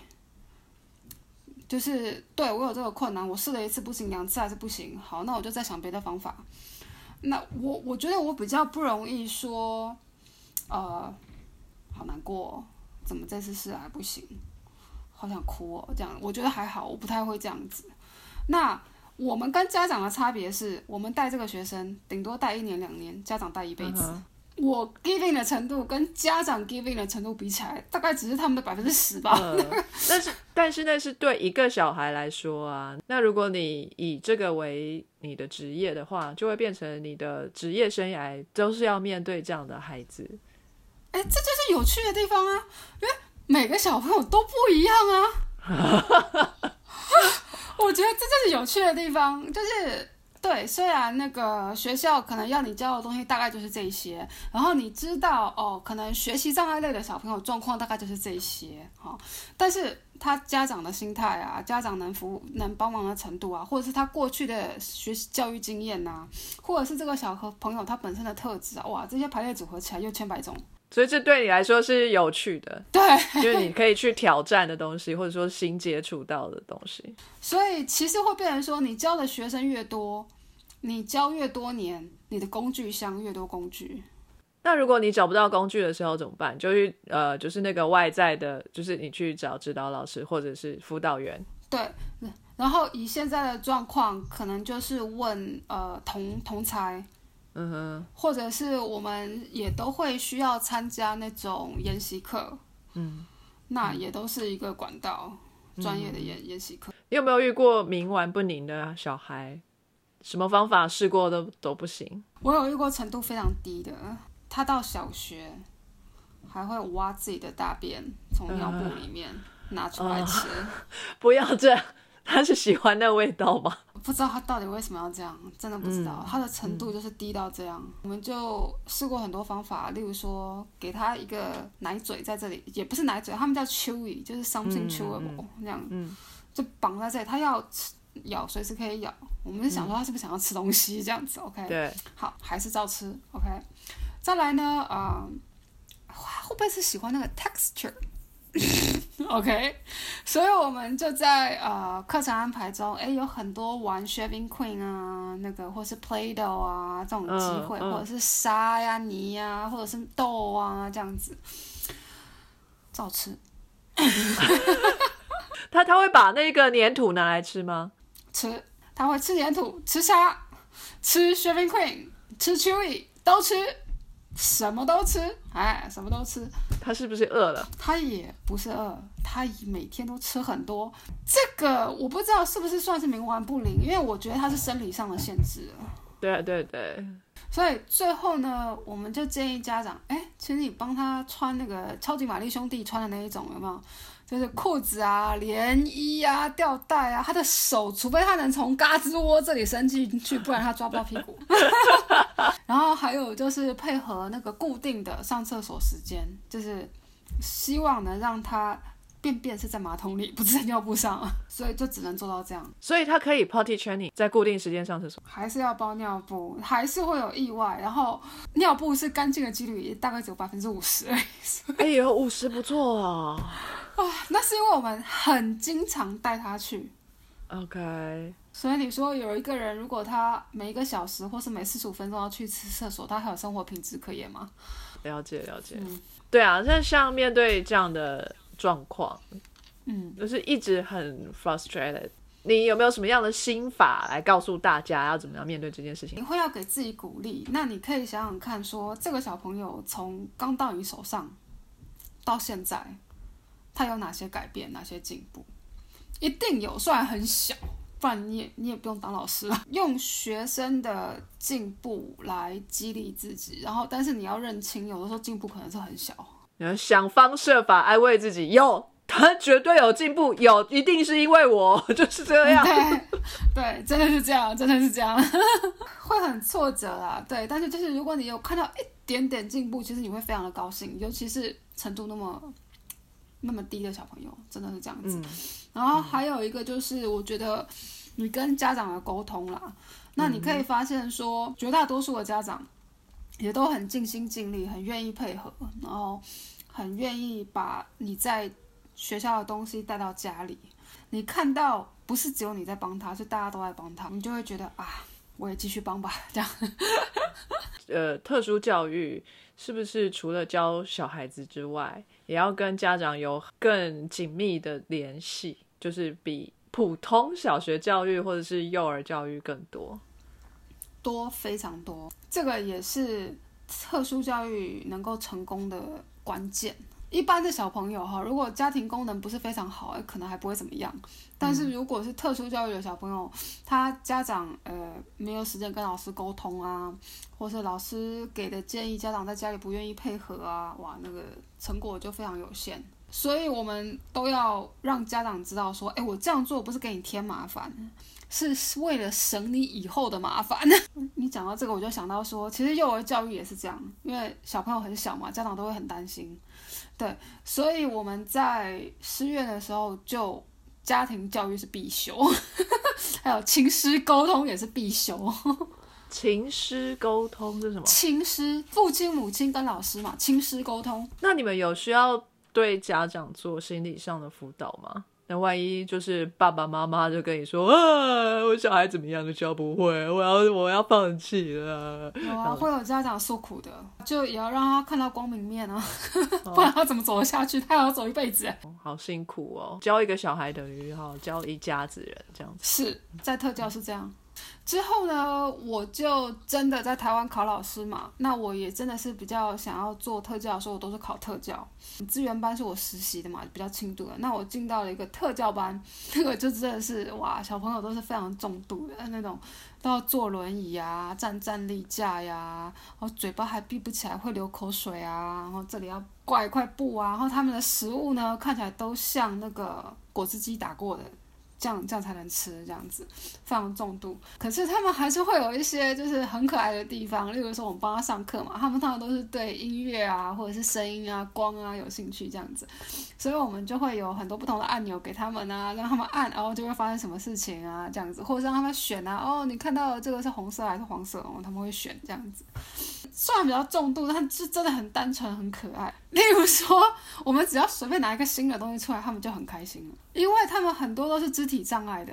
[SPEAKER 3] 就是对我有这个困难，我试了一次不行，两次还是不行。好，那我就再想别的方法。那我我觉得我比较不容易说，呃，好难过，怎么这次试还不行，好想哭哦。这样我觉得还好，我不太会这样子。那我们跟家长的差别是，我们带这个学生顶多带一年两年，家长带一辈子。我 giving 的程度跟家长 giving 的程度比起来，大概只是他们的百分之十吧。
[SPEAKER 2] 但是，但是那是对一个小孩来说啊。那如果你以这个为你的职业的话，就会变成你的职业生涯都是要面对这样的孩子。
[SPEAKER 3] 哎，这就是有趣的地方啊，因为每个小朋友都不一样啊。我觉得这就是有趣的地方，就是。对，虽然那个学校可能要你教的东西大概就是这些，然后你知道哦，可能学习障碍类的小朋友状况大概就是这些哈，但是他家长的心态啊，家长能服能帮忙的程度啊，或者是他过去的学习教育经验呐，或者是这个小和朋友他本身的特质啊，哇，这些排列组合起来又千百种，
[SPEAKER 2] 所以这对你来说是有趣的，
[SPEAKER 3] 对，
[SPEAKER 2] 就是你可以去挑战的东西，或者说新接触到的东西，
[SPEAKER 3] 所以其实会变成说，你教的学生越多。你教越多年，你的工具箱越多工具。
[SPEAKER 2] 那如果你找不到工具的时候怎么办？就去呃，就是那个外在的，就是你去找指导老师或者是辅导员。
[SPEAKER 3] 对，然后以现在的状况，可能就是问呃同同才，
[SPEAKER 2] 嗯哼，
[SPEAKER 3] 或者是我们也都会需要参加那种研习课，
[SPEAKER 2] 嗯，
[SPEAKER 3] 那也都是一个管道，专业的研研习课。
[SPEAKER 2] 你有没有遇过冥顽不灵的小孩？什么方法试过都都不行。
[SPEAKER 3] 我有遇过程度非常低的，他到小学还会挖自己的大便从尿布里面拿出来吃。
[SPEAKER 2] 不要这样，他是喜欢那味道吗？
[SPEAKER 3] 不知道他到底为什么要这样，真的不知道。他的程度就是低到这样。我们就试过很多方法，例如说给他一个奶嘴在这里，也不是奶嘴，他们叫 chewy，就是 something chewable 这样，就绑在这里，他要吃。咬随时可以咬，我们是想说他是不是想要吃东西这样子，OK？
[SPEAKER 2] 对，
[SPEAKER 3] 好，还是照吃，OK？再来呢，啊，会不会是喜欢那个 texture？OK？所以我们就在呃课程安排中，哎，有很多玩 shaving queen 啊，那个或是 play-doh 啊这种机会，或者是沙呀、泥呀，或者是豆啊这样子，照吃。
[SPEAKER 2] 他他会把那个粘土拿来吃吗？
[SPEAKER 3] 吃，他会吃粘土，吃沙，吃 shaving Queen，吃 chewy，都吃，什么都吃，哎，什么都吃。
[SPEAKER 2] 他是不是饿了？
[SPEAKER 3] 他也不是饿，他每天都吃很多。这个我不知道是不是算是冥顽不灵，因为我觉得他是生理上的限制。
[SPEAKER 2] 对对对。
[SPEAKER 3] 所以最后呢，我们就建议家长，哎，请你帮他穿那个超级玛丽兄弟穿的那一种，有没有？就是裤子啊、连衣啊、吊带啊，他的手，除非他能从嘎吱窝这里伸进去，不然他抓不到屁股。然后还有就是配合那个固定的上厕所时间，就是希望能让他便便是在马桶里，不是在尿布上，所以就只能做到这样。
[SPEAKER 2] 所以他可以 potty training 在固定时间上厕所，
[SPEAKER 3] 还是要包尿布，还是会有意外。然后尿布是干净的几率大概只有百分之五十。
[SPEAKER 2] 哎呦，五十不错啊。
[SPEAKER 3] 啊，那是因为我们很经常带他去
[SPEAKER 2] ，OK。
[SPEAKER 3] 所以你说有一个人，如果他每一个小时或是每四十五分钟要去次厕所，他还有生活品质可言吗？
[SPEAKER 2] 了解了解，对啊。那像面对这样的状况，
[SPEAKER 3] 嗯，
[SPEAKER 2] 就是一直很 frustrated。你有没有什么样的心法来告诉大家要怎么样面对这件事情？
[SPEAKER 3] 你会要给自己鼓励。那你可以想想看，说这个小朋友从刚到你手上到现在。他有哪些改变，哪些进步？一定有，虽然很小，不然你也你也不用当老师了。用学生的进步来激励自己，然后，但是你要认清，有的时候进步可能是很小。
[SPEAKER 2] 你要想方设法安慰自己，有他绝对有进步，有一定是因为我 就是这样。
[SPEAKER 3] 对对，真的是这样，真的是这样，会很挫折啦。对，但是就是如果你有看到一点点进步，其实你会非常的高兴，尤其是程度那么那么低的小朋友，真的是这样子。
[SPEAKER 2] 嗯
[SPEAKER 3] 然后还有一个就是，我觉得你跟家长的沟通啦，那你可以发现说，绝大多数的家长也都很尽心尽力，很愿意配合，然后很愿意把你在学校的东西带到家里。你看到不是只有你在帮他，是大家都在帮他，你就会觉得啊，我也继续帮吧，这样。
[SPEAKER 2] 呃，特殊教育是不是除了教小孩子之外，也要跟家长有更紧密的联系？就是比普通小学教育或者是幼儿教育更多。
[SPEAKER 3] 多非常多，这个也是特殊教育能够成功的关键。一般的小朋友哈，如果家庭功能不是非常好，可能还不会怎么样。但是如果是特殊教育的小朋友，他家长呃没有时间跟老师沟通啊，或是老师给的建议，家长在家里不愿意配合啊，哇，那个成果就非常有限。所以我们都要让家长知道说，哎，我这样做不是给你添麻烦，是为了省你以后的麻烦。你讲到这个，我就想到说，其实幼儿教育也是这样，因为小朋友很小嘛，家长都会很担心。对，所以我们在师院的时候，就家庭教育是必修，还有亲师沟通也是必修。
[SPEAKER 2] 情师沟通是什么？
[SPEAKER 3] 亲师，父亲、母亲跟老师嘛，亲师沟通。
[SPEAKER 2] 那你们有需要对家长做心理上的辅导吗？那万一就是爸爸妈妈就跟你说啊，我小孩怎么样都教不会，我要我要放弃了。
[SPEAKER 3] 有啊，会有家长诉苦的，就也要让他看到光明面啊，不然他怎么走得下去？他要走一辈子。
[SPEAKER 2] 哦好辛苦哦，教一个小孩等于哈教一家子人这样子。
[SPEAKER 3] 是在特教是这样。之后呢，我就真的在台湾考老师嘛，那我也真的是比较想要做特教的时候，我都是考特教。资源班是我实习的嘛，比较轻度的。那我进到了一个特教班，那个就真的是哇，小朋友都是非常重度的那种，都要坐轮椅啊，站站立架呀，然后嘴巴还闭不起来，会流口水啊，然后这里要挂一块布啊，然后他们的食物呢，看起来都像那个果汁机打过的。这样这样才能吃，这样子非常重度。可是他们还是会有一些就是很可爱的地方，例如说我们帮他上课嘛，他们通常都是对音乐啊或者是声音啊、光啊有兴趣这样子，所以我们就会有很多不同的按钮给他们啊，让他们按，然后就会发生什么事情啊这样子，或者让他们选啊，哦，你看到这个是红色还是黄色哦，他们会选这样子。虽然比较重度，但是真的很单纯、很可爱。例如说，我们只要随便拿一个新的东西出来，他们就很开心了，因为他们很多都是肢体障碍的，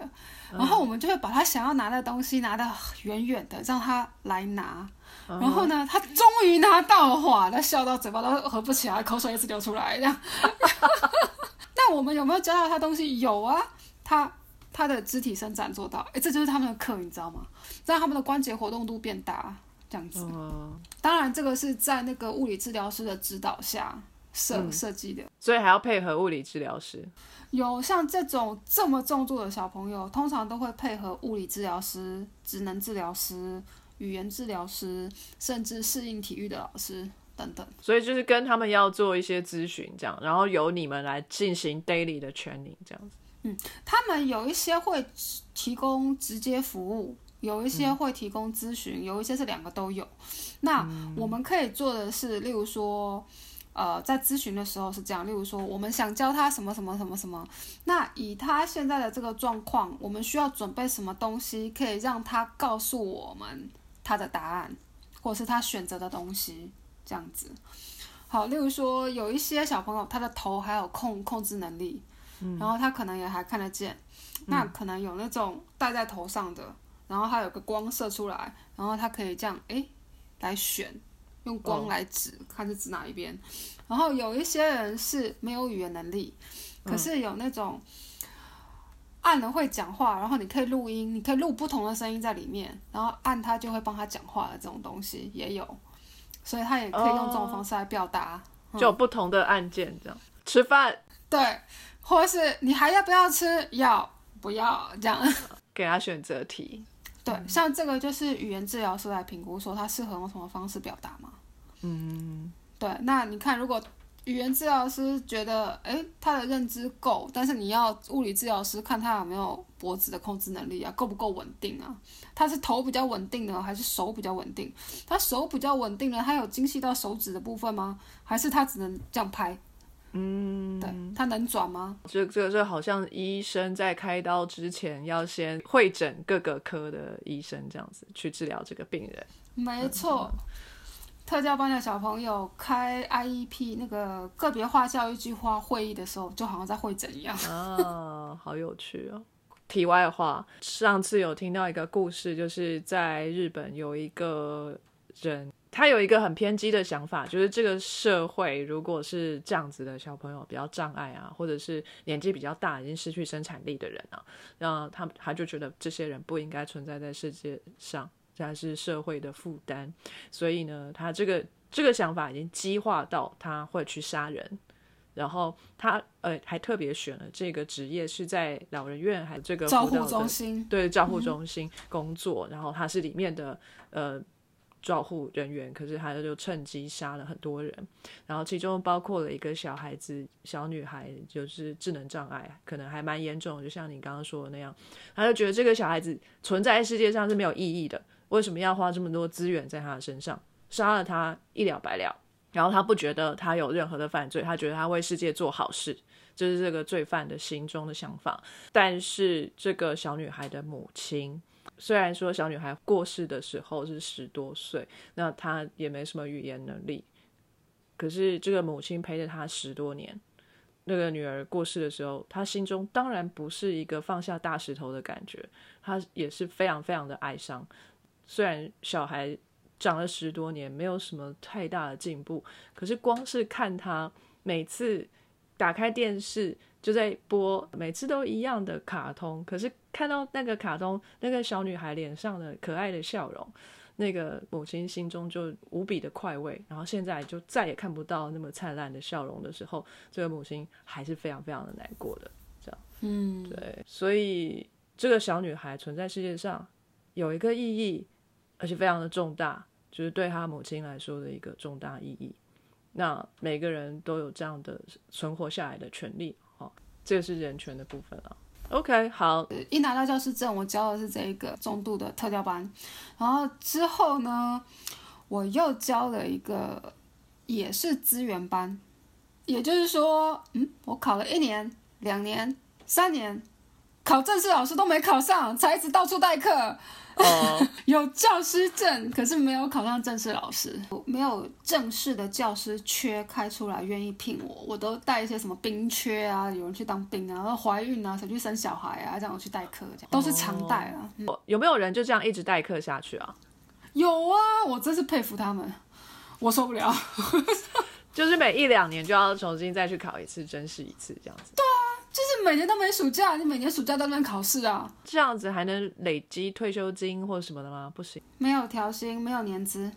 [SPEAKER 3] 然后我们就会把他想要拿的东西拿得远远的，让他来拿。然后呢，他终于拿到了，哇，他笑到嘴巴都合不起来，口水一直流出来，这样。那我们有没有教到他东西？有啊，他他的肢体伸展做到，哎，这就是他们的课，你知道吗？让他们的关节活动度变大。这样子，当然这个是在那个物理治疗师的指导下设设计的，
[SPEAKER 2] 所以还要配合物理治疗师。
[SPEAKER 3] 有像这种这么重度的小朋友，通常都会配合物理治疗师、职能治疗师、语言治疗师，甚至适应体育的老师等等。
[SPEAKER 2] 所以就是跟他们要做一些咨询，这样，然后由你们来进行 daily 的 training 这样子。
[SPEAKER 3] 嗯，他们有一些会提供直接服务。有一些会提供咨询，有一些是两个都有。那我们可以做的是，例如说，呃，在咨询的时候是这样，例如说，我们想教他什么什么什么什么，那以他现在的这个状况，我们需要准备什么东西，可以让他告诉我们他的答案，或者是他选择的东西，这样子。好，例如说，有一些小朋友他的头还有控控制能力，然后他可能也还看得见，那可能有那种戴在头上的。然后它有个光射出来，然后它可以这样哎来选，用光来指，看是指哪一边。然后有一些人是没有语言能力，可是有那种按了会讲话，然后你可以录音，你可以录不同的声音在里面，然后按它就会帮他讲话的这种东西也有，所以他也可以用这种方式来表达，
[SPEAKER 2] 就有不同的按键这样。吃饭，
[SPEAKER 3] 对，或是你还要不要吃？要不要这样？
[SPEAKER 2] 给他选择题。
[SPEAKER 3] 对，像这个就是语言治疗师来评估说他适合用什么方式表达嘛。
[SPEAKER 2] 嗯，
[SPEAKER 3] 对，那你看，如果语言治疗师觉得，哎，他的认知够，但是你要物理治疗师看他有没有脖子的控制能力啊，够不够稳定啊？他是头比较稳定呢，还是手比较稳定？他手比较稳定呢，他有精细到手指的部分吗？还是他只能这样拍？
[SPEAKER 2] 嗯，
[SPEAKER 3] 对，他能转吗？
[SPEAKER 2] 这这这好像医生在开刀之前要先会诊各个科的医生，这样子去治疗这个病人。
[SPEAKER 3] 没错。特教班的小朋友开 IEP 那个个别化教育计划会议的时候，就好像在会诊一样。
[SPEAKER 2] 啊，好有趣哦！题外话，上次有听到一个故事，就是在日本有一个人，他有一个很偏激的想法，就是这个社会如果是这样子的小朋友比较障碍啊，或者是年纪比较大已经失去生产力的人啊，那他他就觉得这些人不应该存在在世界上。这是社会的负担，所以呢，他这个这个想法已经激化到他会去杀人，然后他呃还特别选了这个职业是在老人院还这个
[SPEAKER 3] 照护中心
[SPEAKER 2] 对照护中心工作，然后他是里面的呃照护人员，可是他就趁机杀了很多人，然后其中包括了一个小孩子小女孩，就是智能障碍可能还蛮严重，就像你刚刚说的那样，他就觉得这个小孩子存在世界上是没有意义的。为什么要花这么多资源在他的身上，杀了他一了百了？然后他不觉得他有任何的犯罪，他觉得他为世界做好事，这是这个罪犯的心中的想法。但是这个小女孩的母亲，虽然说小女孩过世的时候是十多岁，那她也没什么语言能力，可是这个母亲陪着她十多年。那个女儿过世的时候，她心中当然不是一个放下大石头的感觉，她也是非常非常的哀伤。虽然小孩长了十多年，没有什么太大的进步，可是光是看她每次打开电视就在播，每次都一样的卡通，可是看到那个卡通那个小女孩脸上的可爱的笑容，那个母亲心中就无比的快慰。然后现在就再也看不到那么灿烂的笑容的时候，这个母亲还是非常非常的难过的。这样，
[SPEAKER 3] 嗯，
[SPEAKER 2] 对，所以这个小女孩存在世界上有一个意义。而且非常的重大，就是对她母亲来说的一个重大意义。那每个人都有这样的存活下来的权利，哦，这个是人权的部分啊。OK，好，
[SPEAKER 3] 一拿到教师证，我教的是这一个中度的特教班，然后之后呢，我又教了一个也是资源班，也就是说，嗯，我考了一年、两年、三年，考正式老师都没考上，才一直到处代课。
[SPEAKER 2] 哦，
[SPEAKER 3] 有教师证，可是没有考上正式老师，没有正式的教师缺开出来愿意聘我，我都带一些什么兵缺啊，有人去当兵啊，然后怀孕啊，想去生小孩啊，这样我去代课，这样都是常带啊。
[SPEAKER 2] 有没有人就这样一直代课下去啊？
[SPEAKER 3] 有啊，我真是佩服他们，我受不了。
[SPEAKER 2] 就是每一两年就要重新再去考一次，真试一次这样子。
[SPEAKER 3] 对啊，就是每年都没暑假，你每年暑假都在考试啊。
[SPEAKER 2] 这样子还能累积退休金或者什么的吗？不行，
[SPEAKER 3] 没有调薪，没有年资。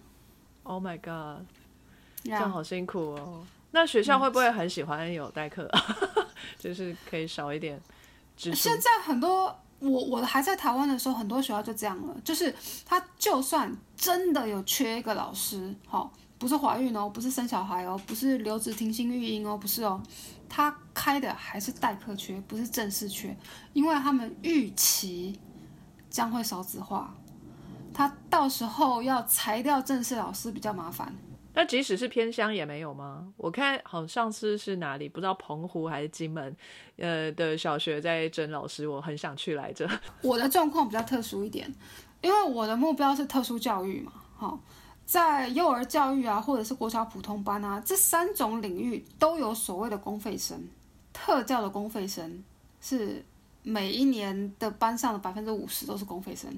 [SPEAKER 2] Oh my god，这样好辛苦哦。那学校会不会很喜欢有代课？就是可以少一点支
[SPEAKER 3] 现在很多，我我还在台湾的时候，很多学校就这样了，就是他就算真的有缺一个老师，好。不是怀孕哦，不是生小孩哦，不是留职停薪育婴哦，不是哦，他开的还是代课缺，不是正式缺，因为他们预期将会少子化，他到时候要裁掉正式老师比较麻烦。
[SPEAKER 2] 那即使是偏乡也没有吗？我看好上次是哪里，不知道澎湖还是金门，呃的小学在征老师，我很想去来着。
[SPEAKER 3] 我的状况比较特殊一点，因为我的目标是特殊教育嘛，好。在幼儿教育啊，或者是国小普通班啊，这三种领域都有所谓的公费生，特教的公费生是每一年的班上的百分之五十都是公费生，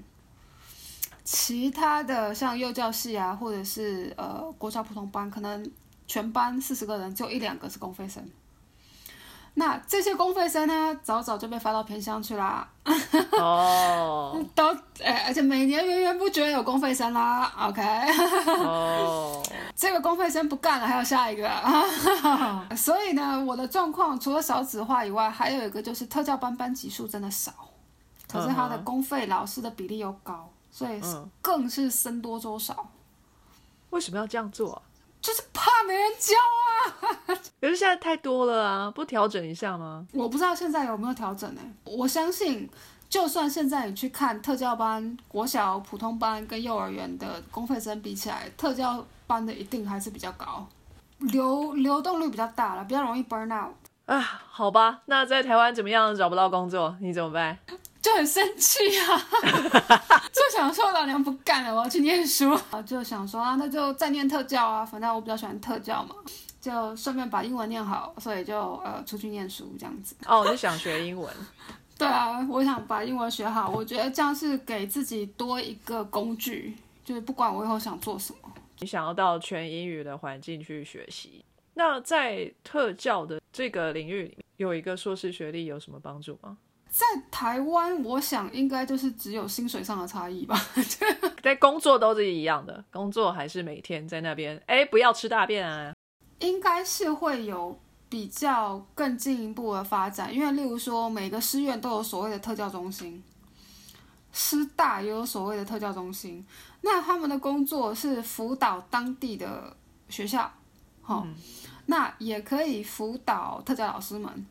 [SPEAKER 3] 其他的像幼教系啊，或者是呃国小普通班，可能全班四十个人就一两个是公费生。那这些公费生呢，早早就被发到偏乡去啦。
[SPEAKER 2] 哦，
[SPEAKER 3] 都哎，而且每年源源不绝有公费生啦。OK。
[SPEAKER 2] 哦，
[SPEAKER 3] 这个公费生不干了，还有下一个。所以呢，我的状况除了少子化以外，还有一个就是特教班班级数真的少，可是他的公费老师的比例又高，所以更是僧多粥少。
[SPEAKER 2] 为什么要这样做？
[SPEAKER 3] 就是怕没人教啊。
[SPEAKER 2] 可是现在太多了啊，不调整一下吗？
[SPEAKER 3] 我不知道现在有没有调整呢、我相信，就算现在你去看特教班、国小普通班跟幼儿园的公费生比起来，特教班的一定还是比较高，流流动率比较大了，比较容易 burn out。
[SPEAKER 2] 啊，好吧，那在台湾怎么样找不到工作，你怎么办？
[SPEAKER 3] 就很生气啊，就想说老娘不干了，我要去念书。啊，就想说啊，那就再念特教啊，反正我比较喜欢特教嘛，就顺便把英文念好，所以就呃出去念书这样子。
[SPEAKER 2] 哦，我是想学英文。
[SPEAKER 3] 对啊，我想把英文学好，我觉得这样是给自己多一个工具，就是不管我以后想做什么。
[SPEAKER 2] 你想要到全英语的环境去学习，那在特教的这个领域里面，有一个硕士学历有什么帮助吗？
[SPEAKER 3] 在台湾，我想应该就是只有薪水上的差异吧。
[SPEAKER 2] 在工作都是一样的，工作还是每天在那边，哎，不要吃大便啊。
[SPEAKER 3] 应该是会有比较更进一步的发展，因为例如说每个师院都有所谓的特教中心，师大也有所谓的特教中心，那他们的工作是辅导当地的学校，好、那也可以辅导特教老师们，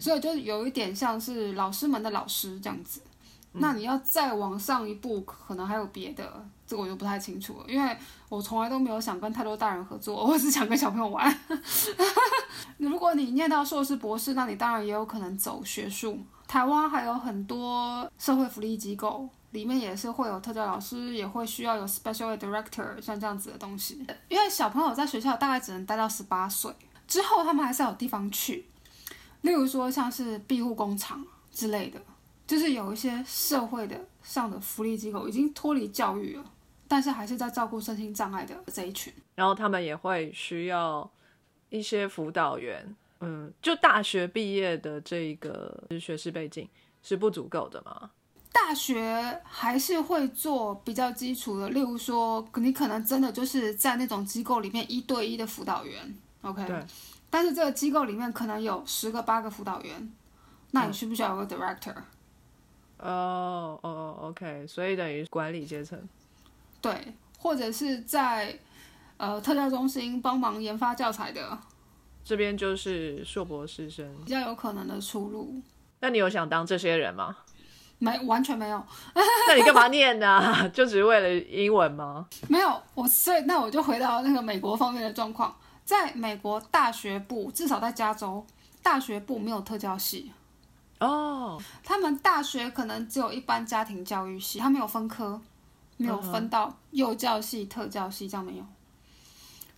[SPEAKER 3] 所以就有一点像是老师们的老师这样子。那你要再往上一步，可能还有别的，这个我就不太清楚了，因为我从来都没有想跟太多大人合作，我只想跟小朋友玩。如果你念到硕士、博士，那你当然也有可能走学术。台湾还有很多社会福利机构，里面也是会有特教老师，也会需要有 special director 像这样子的东西。因为小朋友在学校大概只能待到十八岁，之后他们还是要有地方去，例如说像是庇护工厂之类的。就是有一些社会的上的福利机构已经脱离教育了，但是还是在照顾身心障碍的这一群。
[SPEAKER 2] 然后他们也会需要一些辅导员，嗯，就大学毕业的这个学士背景是不足够的嘛？
[SPEAKER 3] 大学还是会做比较基础的，例如说，你可能真的就是在那种机构里面一对一的辅导员，OK？
[SPEAKER 2] 对。
[SPEAKER 3] 但是这个机构里面可能有十个八个辅导员，那你需不需要有个 director？、
[SPEAKER 2] 哦哦，OK，所以等于管理阶层。
[SPEAKER 3] 对，或者是在呃特教中心帮忙研发教材的，
[SPEAKER 2] 这边就是硕博士生，
[SPEAKER 3] 比较有可能的出路。
[SPEAKER 2] 那你有想当这些人吗？
[SPEAKER 3] 没，完全没有，
[SPEAKER 2] 那你干嘛念呢、就只是为了英文吗？
[SPEAKER 3] 没有。我所以那我就回到那个美国方面的状况，在美国大学部，至少在加州，大学部没有特教系。
[SPEAKER 2] 哦，
[SPEAKER 3] 他们大学可能只有一般家庭教育系，他没有分科，没有分到幼教系、特教系，这样没有。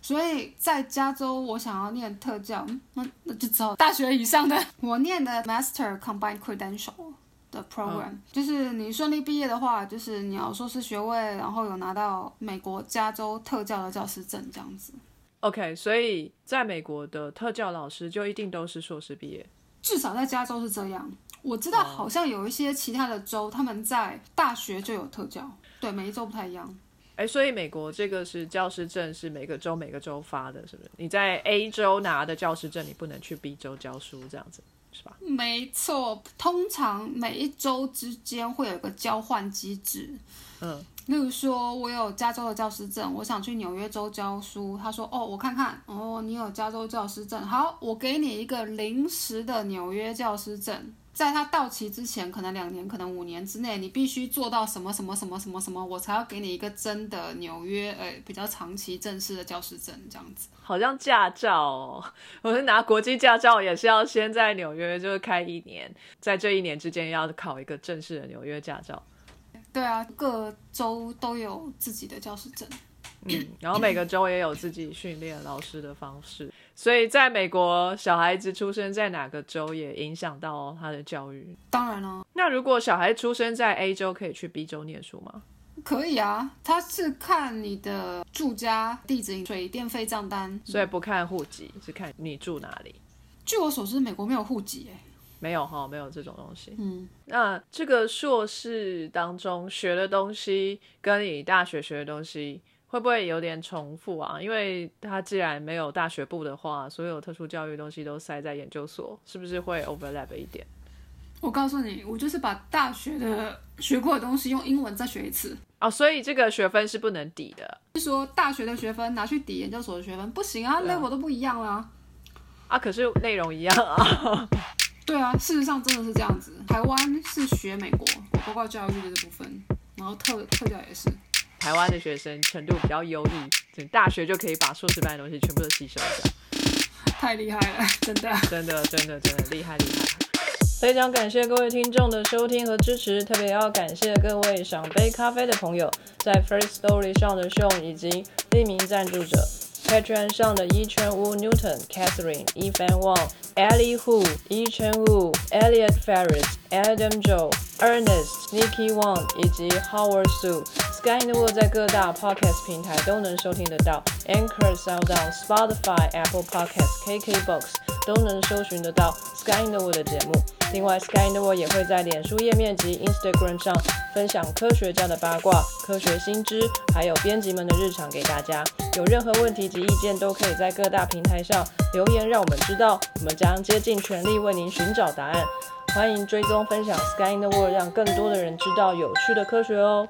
[SPEAKER 3] 所以在加州，我想要念特教，嗯那那就只好大学以上的。我念的 Master Combined Credential 的 program，、就是你顺利毕业的话，就是你要硕士学位，然后有拿到美国加州特教的教师证这样子。
[SPEAKER 2] OK，所以在美国的特教老师就一定都是硕士毕业。
[SPEAKER 3] 至少在加州是这样。我知道好像有一些其他的州，他们在大学就有特教，对，每一州不太一样。
[SPEAKER 2] 哎，所以美国这个是教师证是每个州每个州发的，是不是？你在 A 州拿的教师证，你不能去 B 州教书，这样子是吧？
[SPEAKER 3] 没错，通常每一州之间会有一个交换机制。
[SPEAKER 2] 嗯，
[SPEAKER 3] 例如说，我有加州的教师证，我想去纽约州教书。他说：“哦，我看看，哦，你有加州教师证，好，我给你一个临时的纽约教师证。在它到期之前，可能两年，可能五年之内，你必须做到什么什么什么什么什么，我才要给你一个真的纽约，呃，比较长期正式的教师证，这样子。
[SPEAKER 2] 好像驾照哦，我是拿国际驾照也是要先在纽约就是开一年，在这一年之间要考一个正式的纽约驾照。
[SPEAKER 3] 对啊，各州都有自己的教师证。
[SPEAKER 2] 嗯，然后每个州也有自己训练老师的方式，所以在美国，小孩子出生在哪个州也影响到他的教育。
[SPEAKER 3] 当然了，
[SPEAKER 2] 那如果小孩出生在 A 州，可以去 B 州念书吗？
[SPEAKER 3] 可以啊，他是看你的住家地址、水电费账单。
[SPEAKER 2] 所以不看户籍，是看你住哪里。
[SPEAKER 3] 据我所知，美国没有户籍诶。
[SPEAKER 2] 没有哈，没有这种东西。
[SPEAKER 3] 嗯，
[SPEAKER 2] 那这个硕士当中学的东西，跟你大学学的东西，会不会有点重复啊？因为他既然没有大学部的话，所有特殊教育东西都塞在研究所，是不是会 overlap 一点？
[SPEAKER 3] 我告诉你，我就是把大学的学过的东西用英文再学一次。
[SPEAKER 2] 哦，所以这个学分是不能抵的
[SPEAKER 3] 是说大学的学分拿去抵研究所的学分不行啊，level 都不一样啦。
[SPEAKER 2] 啊，可是内容一样啊。
[SPEAKER 3] 对啊，事实上真的是这样子。台湾是学美国，包括教育的这部分，然后特特教也是。
[SPEAKER 2] 台湾的学生程度比较优异，整大学就可以把硕士班的东西全部都吸收掉，
[SPEAKER 3] 太厉害了，真的。
[SPEAKER 2] 真的真的真的厉害厉害。非常感谢各位听众的收听和支持，特别要感谢各位赏杯咖啡的朋友，在 First Story 上的 Sean 以及匿名赞助者。Patreon 上的伊圈乌 Newton、Catherine、Evan Wang、Ellie Hu、伊圈乌、Elliot Ferris、Adam Joe、Ernest、Nikki Wang 以及 Howard Su。 Sky in the World 在各大 Podcast 平台都能收听得到，Anchor、SoundOn、Spotify、Apple Podcast、KKBox 都能搜寻得到 Sky in the World 的节目。另外，Sky in the World 也会在脸书页面及 Instagram 上分享科学家的八卦、科学新知，还有编辑们的日常给大家。有任何问题及意见，都可以在各大平台上留言，让我们知道，我们将竭尽全力为您寻找答案。欢迎追踪分享 Sky in the World，让更多的人知道有趣的科学哦。